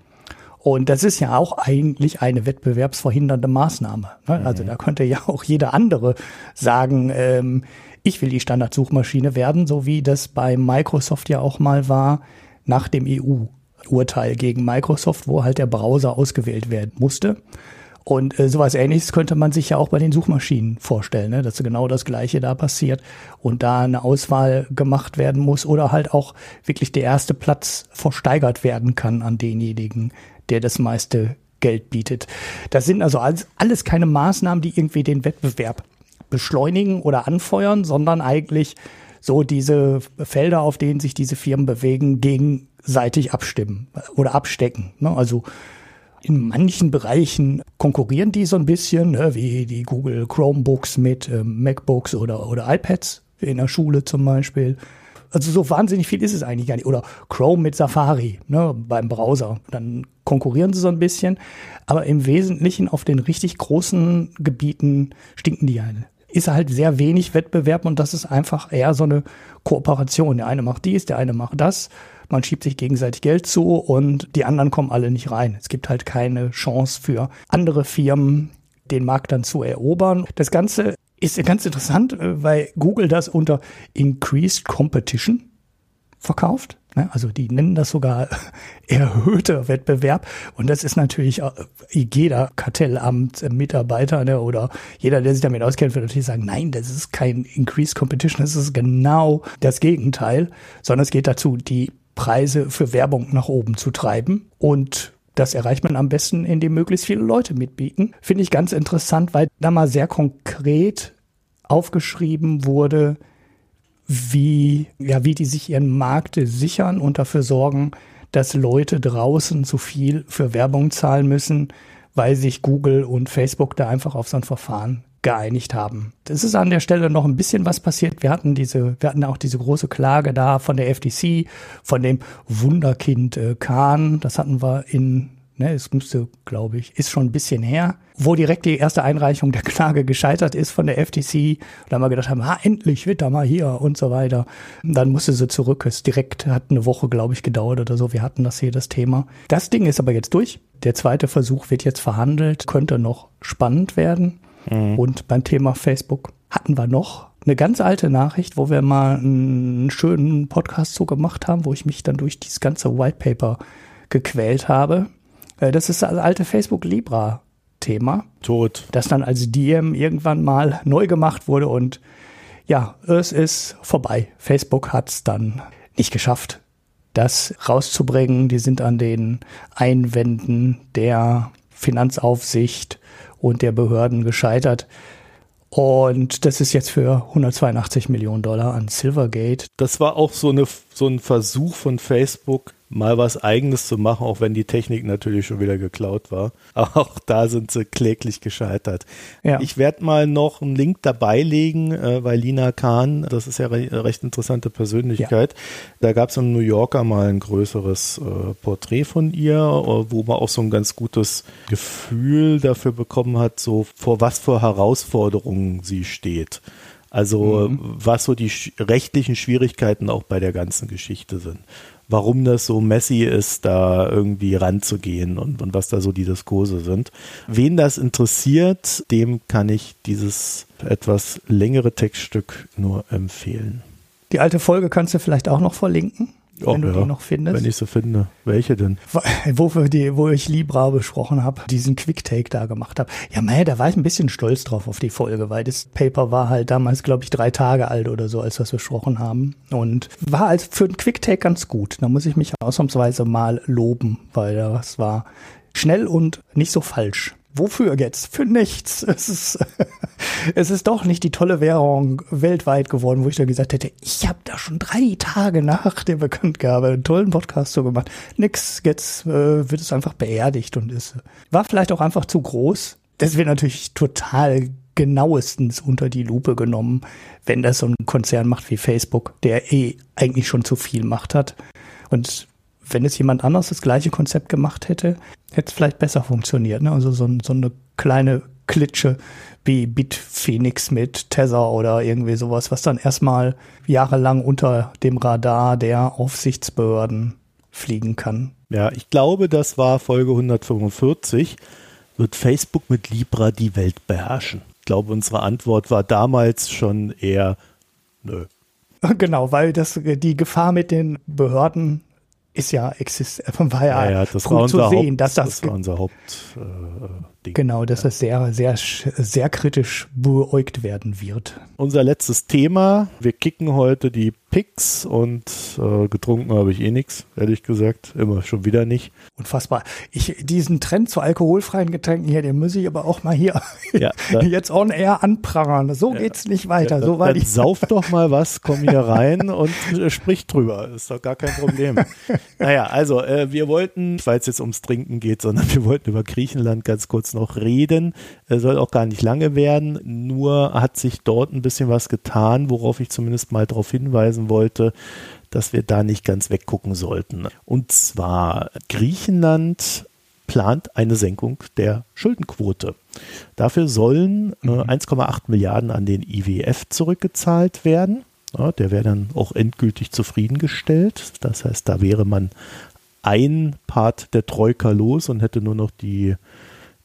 Und das ist ja auch eigentlich eine wettbewerbsverhindernde Maßnahme. Ne? Mhm. Also da könnte ja auch jeder andere sagen, ähm, ich will die Standardsuchmaschine werden, so wie das bei Microsoft ja auch mal war nach dem EU-Urteil gegen Microsoft, wo halt der Browser ausgewählt werden musste. Und äh, sowas ähnliches könnte man sich ja auch bei den Suchmaschinen vorstellen, ne? dass genau das Gleiche da passiert und da eine Auswahl gemacht werden muss oder halt auch wirklich der erste Platz versteigert werden kann an denjenigen, der das meiste Geld bietet. Das sind also alles, alles keine Maßnahmen, die irgendwie den Wettbewerb beschleunigen oder anfeuern, sondern eigentlich so diese Felder, auf denen sich diese Firmen bewegen, gegenseitig abstimmen oder abstecken. Ne? Also in manchen Bereichen konkurrieren die so ein bisschen, ne? wie die Google Chromebooks mit ähm, MacBooks oder, oder iPads in der Schule zum Beispiel. Also so wahnsinnig viel ist es eigentlich gar nicht. Oder Chrome mit Safari ne, beim Browser. Dann konkurrieren sie so ein bisschen. Aber im Wesentlichen auf den richtig großen Gebieten stinken die halt. Ist halt sehr wenig Wettbewerb und das ist einfach eher so eine Kooperation. Der eine macht dies, der eine macht das. Man schiebt sich gegenseitig Geld zu und die anderen kommen alle nicht rein. Es gibt halt keine Chance für andere Firmen, den Markt dann zu erobern. Das Ganze ist ganz interessant, äh, weil Google das unter Increased Competition verkauft. Ne? Also die nennen das sogar erhöhter Wettbewerb. Und das ist natürlich äh, jeder Kartellamt-Mitarbeiter ne, oder jeder, der sich damit auskennt, wird natürlich sagen, nein, das ist kein Increased Competition, das ist genau das Gegenteil, sondern es geht dazu, die Preise für Werbung nach oben zu treiben. Und das erreicht man am besten, indem möglichst viele Leute mitbieten. Finde ich ganz interessant, weil da mal sehr konkret aufgeschrieben wurde, wie, ja, wie die sich ihren Markt sichern und dafür sorgen, dass Leute draußen zu viel für Werbung zahlen müssen, weil sich Google und Facebook da einfach auf so ein Verfahren geeinigt haben. Es ist an der Stelle noch ein bisschen was passiert. Wir hatten diese, wir hatten auch diese große Klage da von der FTC, von dem Wunderkind äh, Kahn. Das hatten wir in ne, es müsste, glaube ich, ist schon ein bisschen her, wo direkt die erste Einreichung der Klage gescheitert ist von der FTC. Da haben wir gedacht haben, ah, endlich wird da mal hier und so weiter. dann musste sie zurück. Es direkt hat eine Woche, glaube ich, gedauert oder so. Wir hatten das hier, das Thema. Das Ding ist aber jetzt durch. Der zweite Versuch wird jetzt verhandelt, könnte noch spannend werden. Mhm. Und beim Thema Facebook hatten wir noch eine ganz alte Nachricht, wo wir mal einen schönen Podcast so gemacht haben, wo ich mich dann durch dieses ganze White Paper gequält habe. Äh, das ist das alte Facebook Libra Thema. Tot. Das dann als DM irgendwann mal neu gemacht wurde und ja, es ist vorbei. Facebook hat es dann nicht geschafft, das rauszubringen. Die sind an den Einwänden der Finanzaufsicht und der Behörden gescheitert. Und das ist jetzt für 182 Millionen Dollar an Silvergate. Das war auch so, eine, so ein Versuch von Facebook, mal was Eigenes zu machen, auch wenn die Technik natürlich schon wieder geklaut war. auch da sind sie kläglich gescheitert. Ja. Ich werde mal noch einen Link dabei legen, äh, weil Lina Kahn, das ist ja re recht interessante Persönlichkeit, ja. da gab es im New Yorker mal ein größeres äh, Porträt von ihr, äh, wo man auch so ein ganz gutes Gefühl dafür bekommen hat, so vor was für Herausforderungen sie steht. Also mhm. was so die rechtlichen Schwierigkeiten auch bei der ganzen Geschichte sind warum das so messy ist, da irgendwie ranzugehen und, und was da so die Diskurse sind. Wen das interessiert, dem kann ich dieses etwas längere Textstück nur empfehlen. Die alte Folge kannst du vielleicht auch noch verlinken wenn du ja, die noch findest. Wenn ich sie finde. Welche denn? Wofür die, wo ich Libra besprochen habe, diesen Quick-Take da gemacht habe. Ja, man, da war ich ein bisschen stolz drauf auf die Folge, weil das Paper war halt damals, glaube ich, drei Tage alt oder so, als wir es besprochen haben. Und war als für einen Quick-Take ganz gut. Da muss ich mich ausnahmsweise mal loben, weil das war schnell und nicht so falsch. Wofür jetzt? Für nichts. Es ist, es ist doch nicht die tolle Währung weltweit geworden, wo ich dann gesagt hätte, ich habe da schon drei Tage nach der Bekanntgabe einen tollen Podcast so gemacht. Nix, jetzt äh, wird es einfach beerdigt und ist, war vielleicht auch einfach zu groß. Das wird natürlich total genauestens unter die Lupe genommen, wenn das so ein Konzern macht wie Facebook, der eh eigentlich schon zu viel Macht hat. Und wenn es jemand anders das gleiche Konzept gemacht hätte, hätte es vielleicht besser funktioniert. Ne? Also so, so eine kleine Klitsche wie Bitphoenix mit Tether oder irgendwie sowas, was dann erstmal jahrelang unter dem Radar der Aufsichtsbehörden fliegen kann. Ja, ich glaube, das war Folge 145. Wird Facebook mit Libra die Welt beherrschen? Ich glaube, unsere Antwort war damals schon eher nö. Genau, weil das die Gefahr mit den Behörden ist ja exist war ja, ja, ja das gut war zu sehen, Haupt, dass das, das war unser Hauptding. Äh, genau, dass das sehr, sehr, sehr kritisch beäugt werden wird. Unser letztes Thema. Wir kicken heute die Picks und äh, getrunken habe ich eh nichts, ehrlich gesagt. Immer schon wieder nicht. Unfassbar. Ich, diesen Trend zu alkoholfreien Getränken hier, den muss ich aber auch mal hier ja, jetzt on air anprangern. So ja, geht's nicht weiter. Ja, so dann, dann sauf doch mal was, komm hier rein und äh, sprich drüber. Ist doch gar kein Problem. naja, also äh, wir wollten, weil es jetzt ums Trinken geht, sondern wir wollten über Griechenland ganz kurz noch reden. Soll auch gar nicht lange werden. Nur hat sich dort ein bisschen was getan, worauf ich zumindest mal darauf hinweisen wollte, dass wir da nicht ganz weggucken sollten. Und zwar Griechenland plant eine Senkung der Schuldenquote. Dafür sollen äh, 1,8 mhm. Milliarden an den IWF zurückgezahlt werden. Ja, der wäre dann auch endgültig zufriedengestellt. Das heißt, da wäre man ein Part der Troika los und hätte nur noch die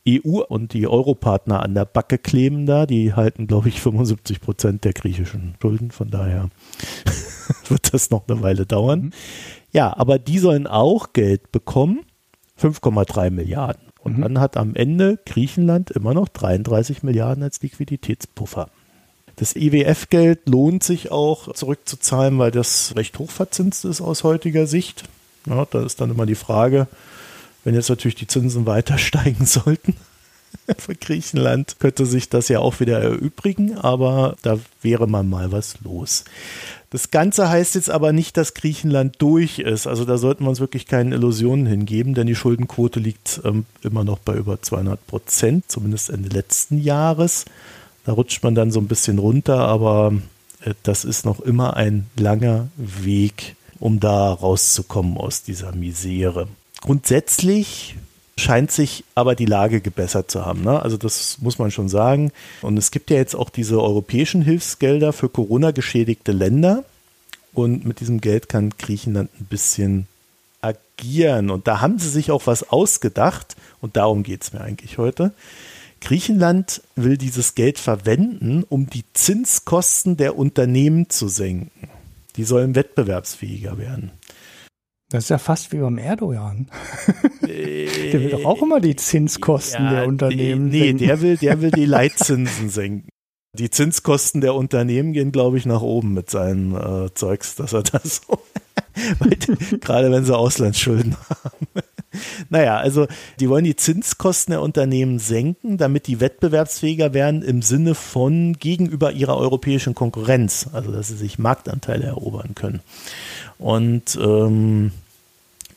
EU und die Europartner an der Backe kleben da. Die halten, glaube ich, 75 Prozent der griechischen Schulden. Von daher wird das noch eine Weile dauern. Mhm. Ja, aber die sollen auch Geld bekommen. 5,3 Milliarden. Und mhm. dann hat am Ende Griechenland immer noch 33 Milliarden als Liquiditätspuffer. Das IWF-Geld lohnt sich auch zurückzuzahlen, weil das recht hochverzinst ist aus heutiger Sicht. Ja, da ist dann immer die Frage, wenn jetzt natürlich die Zinsen weiter steigen sollten, Für Griechenland könnte sich das ja auch wieder erübrigen, aber da wäre man mal was los. Das Ganze heißt jetzt aber nicht, dass Griechenland durch ist. Also da sollten wir uns wirklich keine Illusionen hingeben, denn die Schuldenquote liegt ähm, immer noch bei über 200 Prozent, zumindest Ende letzten Jahres. Da rutscht man dann so ein bisschen runter, aber äh, das ist noch immer ein langer Weg, um da rauszukommen aus dieser Misere. Grundsätzlich scheint sich aber die Lage gebessert zu haben. Ne? Also das muss man schon sagen. Und es gibt ja jetzt auch diese europäischen Hilfsgelder für Corona-geschädigte Länder. Und mit diesem Geld kann Griechenland ein bisschen agieren. Und da haben sie sich auch was ausgedacht. Und darum geht es mir eigentlich heute. Griechenland will dieses Geld verwenden, um die Zinskosten der Unternehmen zu senken. Die sollen wettbewerbsfähiger werden. Das ist ja fast wie beim Erdogan. der will doch auch immer die Zinskosten ja, der Unternehmen die, nee, senken. der will, der will die Leitzinsen senken. Die Zinskosten der Unternehmen gehen, glaube ich, nach oben mit seinen äh, Zeugs, dass er das so, gerade wenn sie Auslandsschulden haben. Naja, also die wollen die Zinskosten der Unternehmen senken, damit die wettbewerbsfähiger werden im Sinne von gegenüber ihrer europäischen Konkurrenz, also dass sie sich Marktanteile erobern können. Und ähm,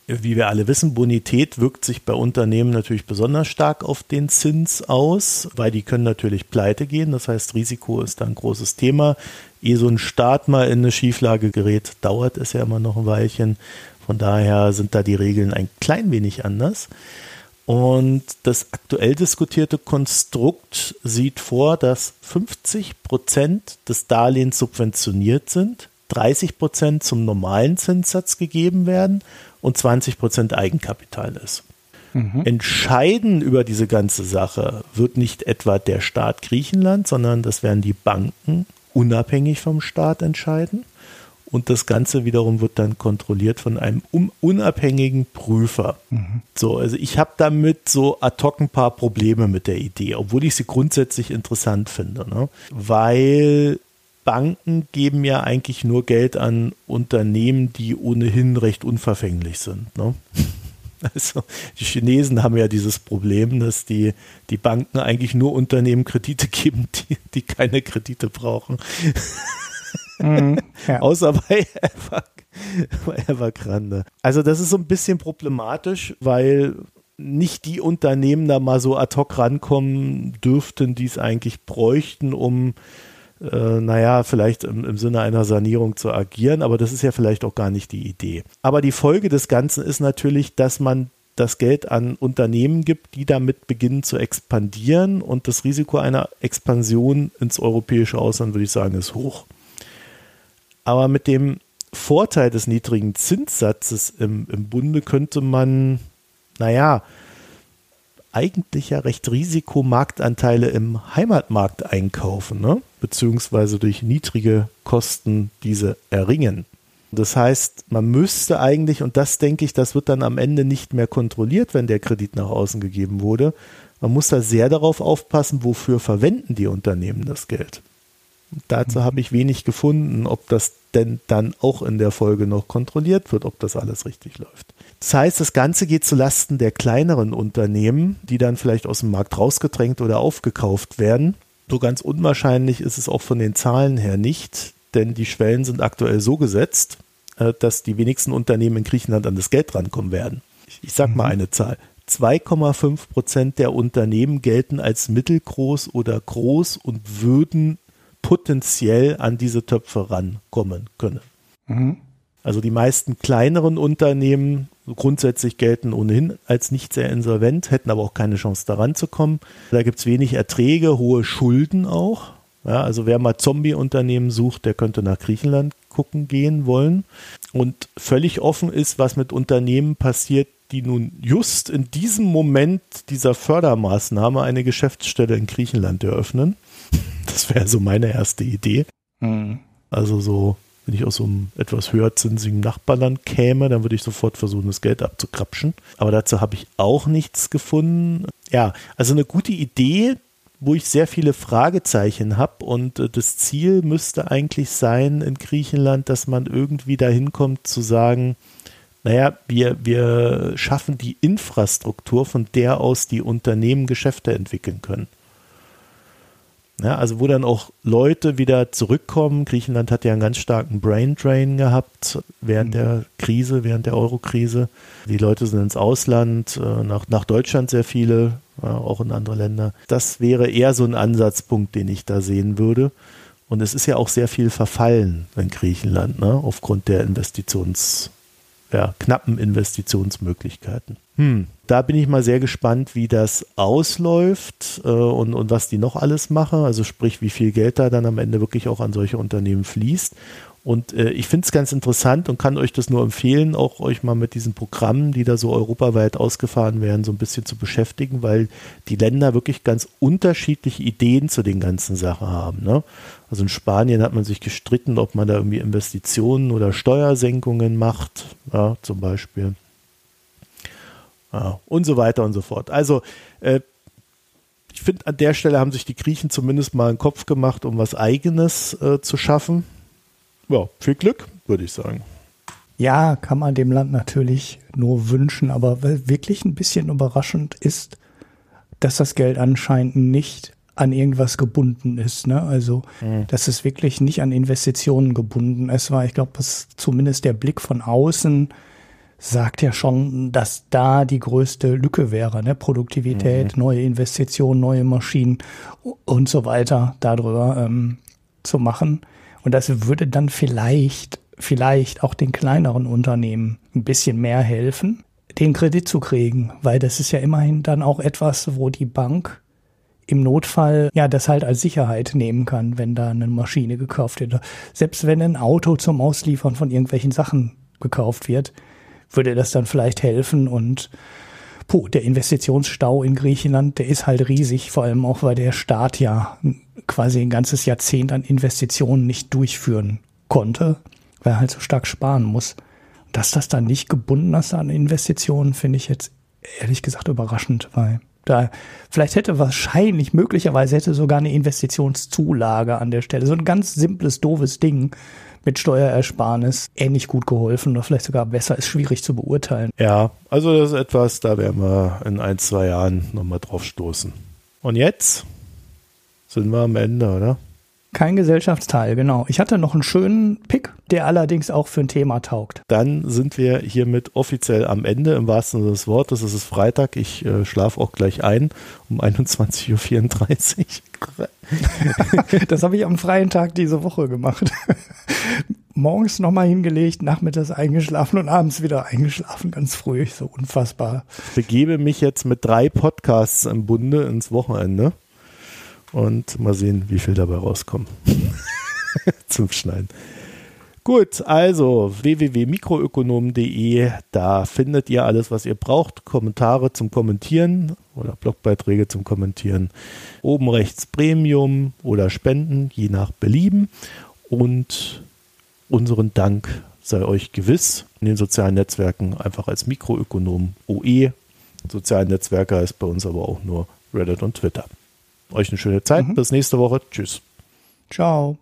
wie wir alle wissen, Bonität wirkt sich bei Unternehmen natürlich besonders stark auf den Zins aus, weil die können natürlich pleite gehen. Das heißt, Risiko ist da ein großes Thema. Ehe so ein Staat mal in eine Schieflage gerät, dauert es ja immer noch ein Weilchen. Von daher sind da die Regeln ein klein wenig anders. Und das aktuell diskutierte Konstrukt sieht vor, dass 50 Prozent des Darlehens subventioniert sind, 30 Prozent zum normalen Zinssatz gegeben werden und 20 Prozent Eigenkapital ist. Mhm. Entscheiden über diese ganze Sache wird nicht etwa der Staat Griechenland, sondern das werden die Banken unabhängig vom Staat entscheiden. Und das Ganze wiederum wird dann kontrolliert von einem unabhängigen Prüfer. Mhm. So, also ich habe damit so ad hoc ein paar Probleme mit der Idee, obwohl ich sie grundsätzlich interessant finde. Ne? Weil Banken geben ja eigentlich nur Geld an Unternehmen, die ohnehin recht unverfänglich sind. Ne? Also die Chinesen haben ja dieses Problem, dass die, die Banken eigentlich nur Unternehmen Kredite geben, die, die keine Kredite brauchen. Mhm, ja. Außer bei Evergrande. Also das ist so ein bisschen problematisch, weil nicht die Unternehmen da mal so ad hoc rankommen dürften, die es eigentlich bräuchten, um äh, naja, vielleicht im, im Sinne einer Sanierung zu agieren, aber das ist ja vielleicht auch gar nicht die Idee. Aber die Folge des Ganzen ist natürlich, dass man das Geld an Unternehmen gibt, die damit beginnen zu expandieren und das Risiko einer Expansion ins europäische Ausland, würde ich sagen, ist hoch. Aber mit dem Vorteil des niedrigen Zinssatzes im, im Bunde könnte man, naja, eigentlich ja recht Risikomarktanteile im Heimatmarkt einkaufen, ne? beziehungsweise durch niedrige Kosten diese erringen. Das heißt, man müsste eigentlich, und das denke ich, das wird dann am Ende nicht mehr kontrolliert, wenn der Kredit nach außen gegeben wurde. Man muss da sehr darauf aufpassen, wofür verwenden die Unternehmen das Geld. Und dazu mhm. habe ich wenig gefunden, ob das denn dann auch in der Folge noch kontrolliert wird, ob das alles richtig läuft. Das heißt, das Ganze geht zu Lasten der kleineren Unternehmen, die dann vielleicht aus dem Markt rausgedrängt oder aufgekauft werden. So ganz unwahrscheinlich ist es auch von den Zahlen her nicht, denn die Schwellen sind aktuell so gesetzt, äh, dass die wenigsten Unternehmen in Griechenland an das Geld rankommen werden. Ich sage mal mhm. eine Zahl. 2,5 Prozent der Unternehmen gelten als mittelgroß oder groß und würden potenziell an diese Töpfe rankommen können. Mhm. Also die meisten kleineren Unternehmen grundsätzlich gelten ohnehin als nicht sehr insolvent, hätten aber auch keine Chance daran zu kommen. Da gibt es wenig Erträge, hohe Schulden auch. Ja, also wer mal Zombie-Unternehmen sucht, der könnte nach Griechenland gucken gehen wollen. Und völlig offen ist, was mit Unternehmen passiert, die nun just in diesem Moment dieser Fördermaßnahme eine Geschäftsstelle in Griechenland eröffnen. Das wäre so meine erste Idee. Mhm. Also so wenn ich aus so einem etwas höherzinsigen Nachbarland käme, dann würde ich sofort versuchen, das Geld abzukrapschen. Aber dazu habe ich auch nichts gefunden. Ja, also eine gute Idee, wo ich sehr viele Fragezeichen habe. Und äh, das Ziel müsste eigentlich sein in Griechenland, dass man irgendwie dahin kommt zu sagen, Naja, wir, wir schaffen die Infrastruktur, von der aus die Unternehmen Geschäfte entwickeln können. Ja, also wo dann auch Leute wieder zurückkommen. Griechenland hat ja einen ganz starken Brain Drain gehabt während mhm. der Krise, während der Euro-Krise. Die Leute sind ins Ausland, äh, nach, nach Deutschland sehr viele, auch in andere Länder. Das wäre eher so ein Ansatzpunkt, den ich da sehen würde. Und es ist ja auch sehr viel verfallen in Griechenland, ne? aufgrund der Investitions, ja, knappen Investitionsmöglichkeiten. Hm, da bin ich mal sehr gespannt, wie das ausläuft äh, und, und was die noch alles machen. Also sprich, wie viel Geld da dann am Ende wirklich auch an solche Unternehmen fließt. Und äh, ich finde es ganz interessant und kann euch das nur empfehlen, auch euch mal mit diesen Programmen, die da so europaweit ausgefahren werden, so ein bisschen zu beschäftigen, weil die Länder wirklich ganz unterschiedliche Ideen zu den ganzen Sachen haben. Ne? Also in Spanien hat man sich gestritten, ob man da irgendwie Investitionen oder Steuersenkungen macht, ja, zum Beispiel. Ja, und so weiter und so fort. Also äh, ich finde, an der Stelle haben sich die Griechen zumindest mal einen Kopf gemacht, um was Eigenes äh, zu schaffen ja, viel Glück, würde ich sagen. Ja, kann man dem Land natürlich nur wünschen, aber wirklich ein bisschen überraschend ist, dass das Geld anscheinend nicht an irgendwas gebunden ist. Ne? Also, mhm. dass es wirklich nicht an Investitionen gebunden ist, weil ich glaube, dass zumindest der Blick von außen sagt ja schon, dass da die größte Lücke wäre. Ne? Produktivität, mhm. neue Investitionen, neue Maschinen und so weiter darüber ähm, zu machen. Und das würde dann vielleicht, vielleicht auch den kleineren Unternehmen ein bisschen mehr helfen, den Kredit zu kriegen, weil das ist ja immerhin dann auch etwas, wo die Bank im Notfall ja das halt als Sicherheit nehmen kann, wenn da eine Maschine gekauft wird. Selbst wenn ein Auto zum Ausliefern von irgendwelchen Sachen gekauft wird, würde das dann vielleicht helfen und puh, der Investitionsstau in Griechenland, der ist halt riesig, vor allem auch, weil der Staat ja quasi ein ganzes Jahrzehnt an Investitionen nicht durchführen konnte, weil er halt so stark sparen muss. Dass das dann nicht gebunden ist an Investitionen, finde ich jetzt ehrlich gesagt überraschend, weil da vielleicht hätte wahrscheinlich, möglicherweise hätte sogar eine Investitionszulage an der Stelle. So ein ganz simples, doofes Ding mit Steuerersparnis ähnlich gut geholfen oder vielleicht sogar besser, ist schwierig zu beurteilen. Ja, also das ist etwas, da werden wir in ein, zwei Jahren nochmal drauf stoßen. Und jetzt sind wir am Ende, oder? Kein Gesellschaftsteil, genau. Ich hatte noch einen schönen Pick, der allerdings auch für ein Thema taugt. Dann sind wir hiermit offiziell am Ende, im wahrsten Sinne des Wortes. Es ist Freitag, ich äh, schlafe auch gleich ein um 21.34 Uhr. das habe ich am freien Tag diese Woche gemacht. Morgens nochmal hingelegt, nachmittags eingeschlafen und abends wieder eingeschlafen, ganz früh, so unfassbar. Ich begebe mich jetzt mit drei Podcasts im Bunde ins Wochenende und mal sehen, wie viel dabei rauskommen zum Schneiden. Gut, also www.mikroökonomen.de, da findet ihr alles, was ihr braucht. Kommentare zum Kommentieren oder Blogbeiträge zum Kommentieren. Oben rechts Premium oder Spenden, je nach Belieben. Und unseren Dank sei euch gewiss. In den sozialen Netzwerken einfach als Mikroökonom OE. Sozialen Netzwerke heißt bei uns aber auch nur Reddit und Twitter. Euch eine schöne Zeit. Mhm. Bis nächste Woche. Tschüss. Ciao.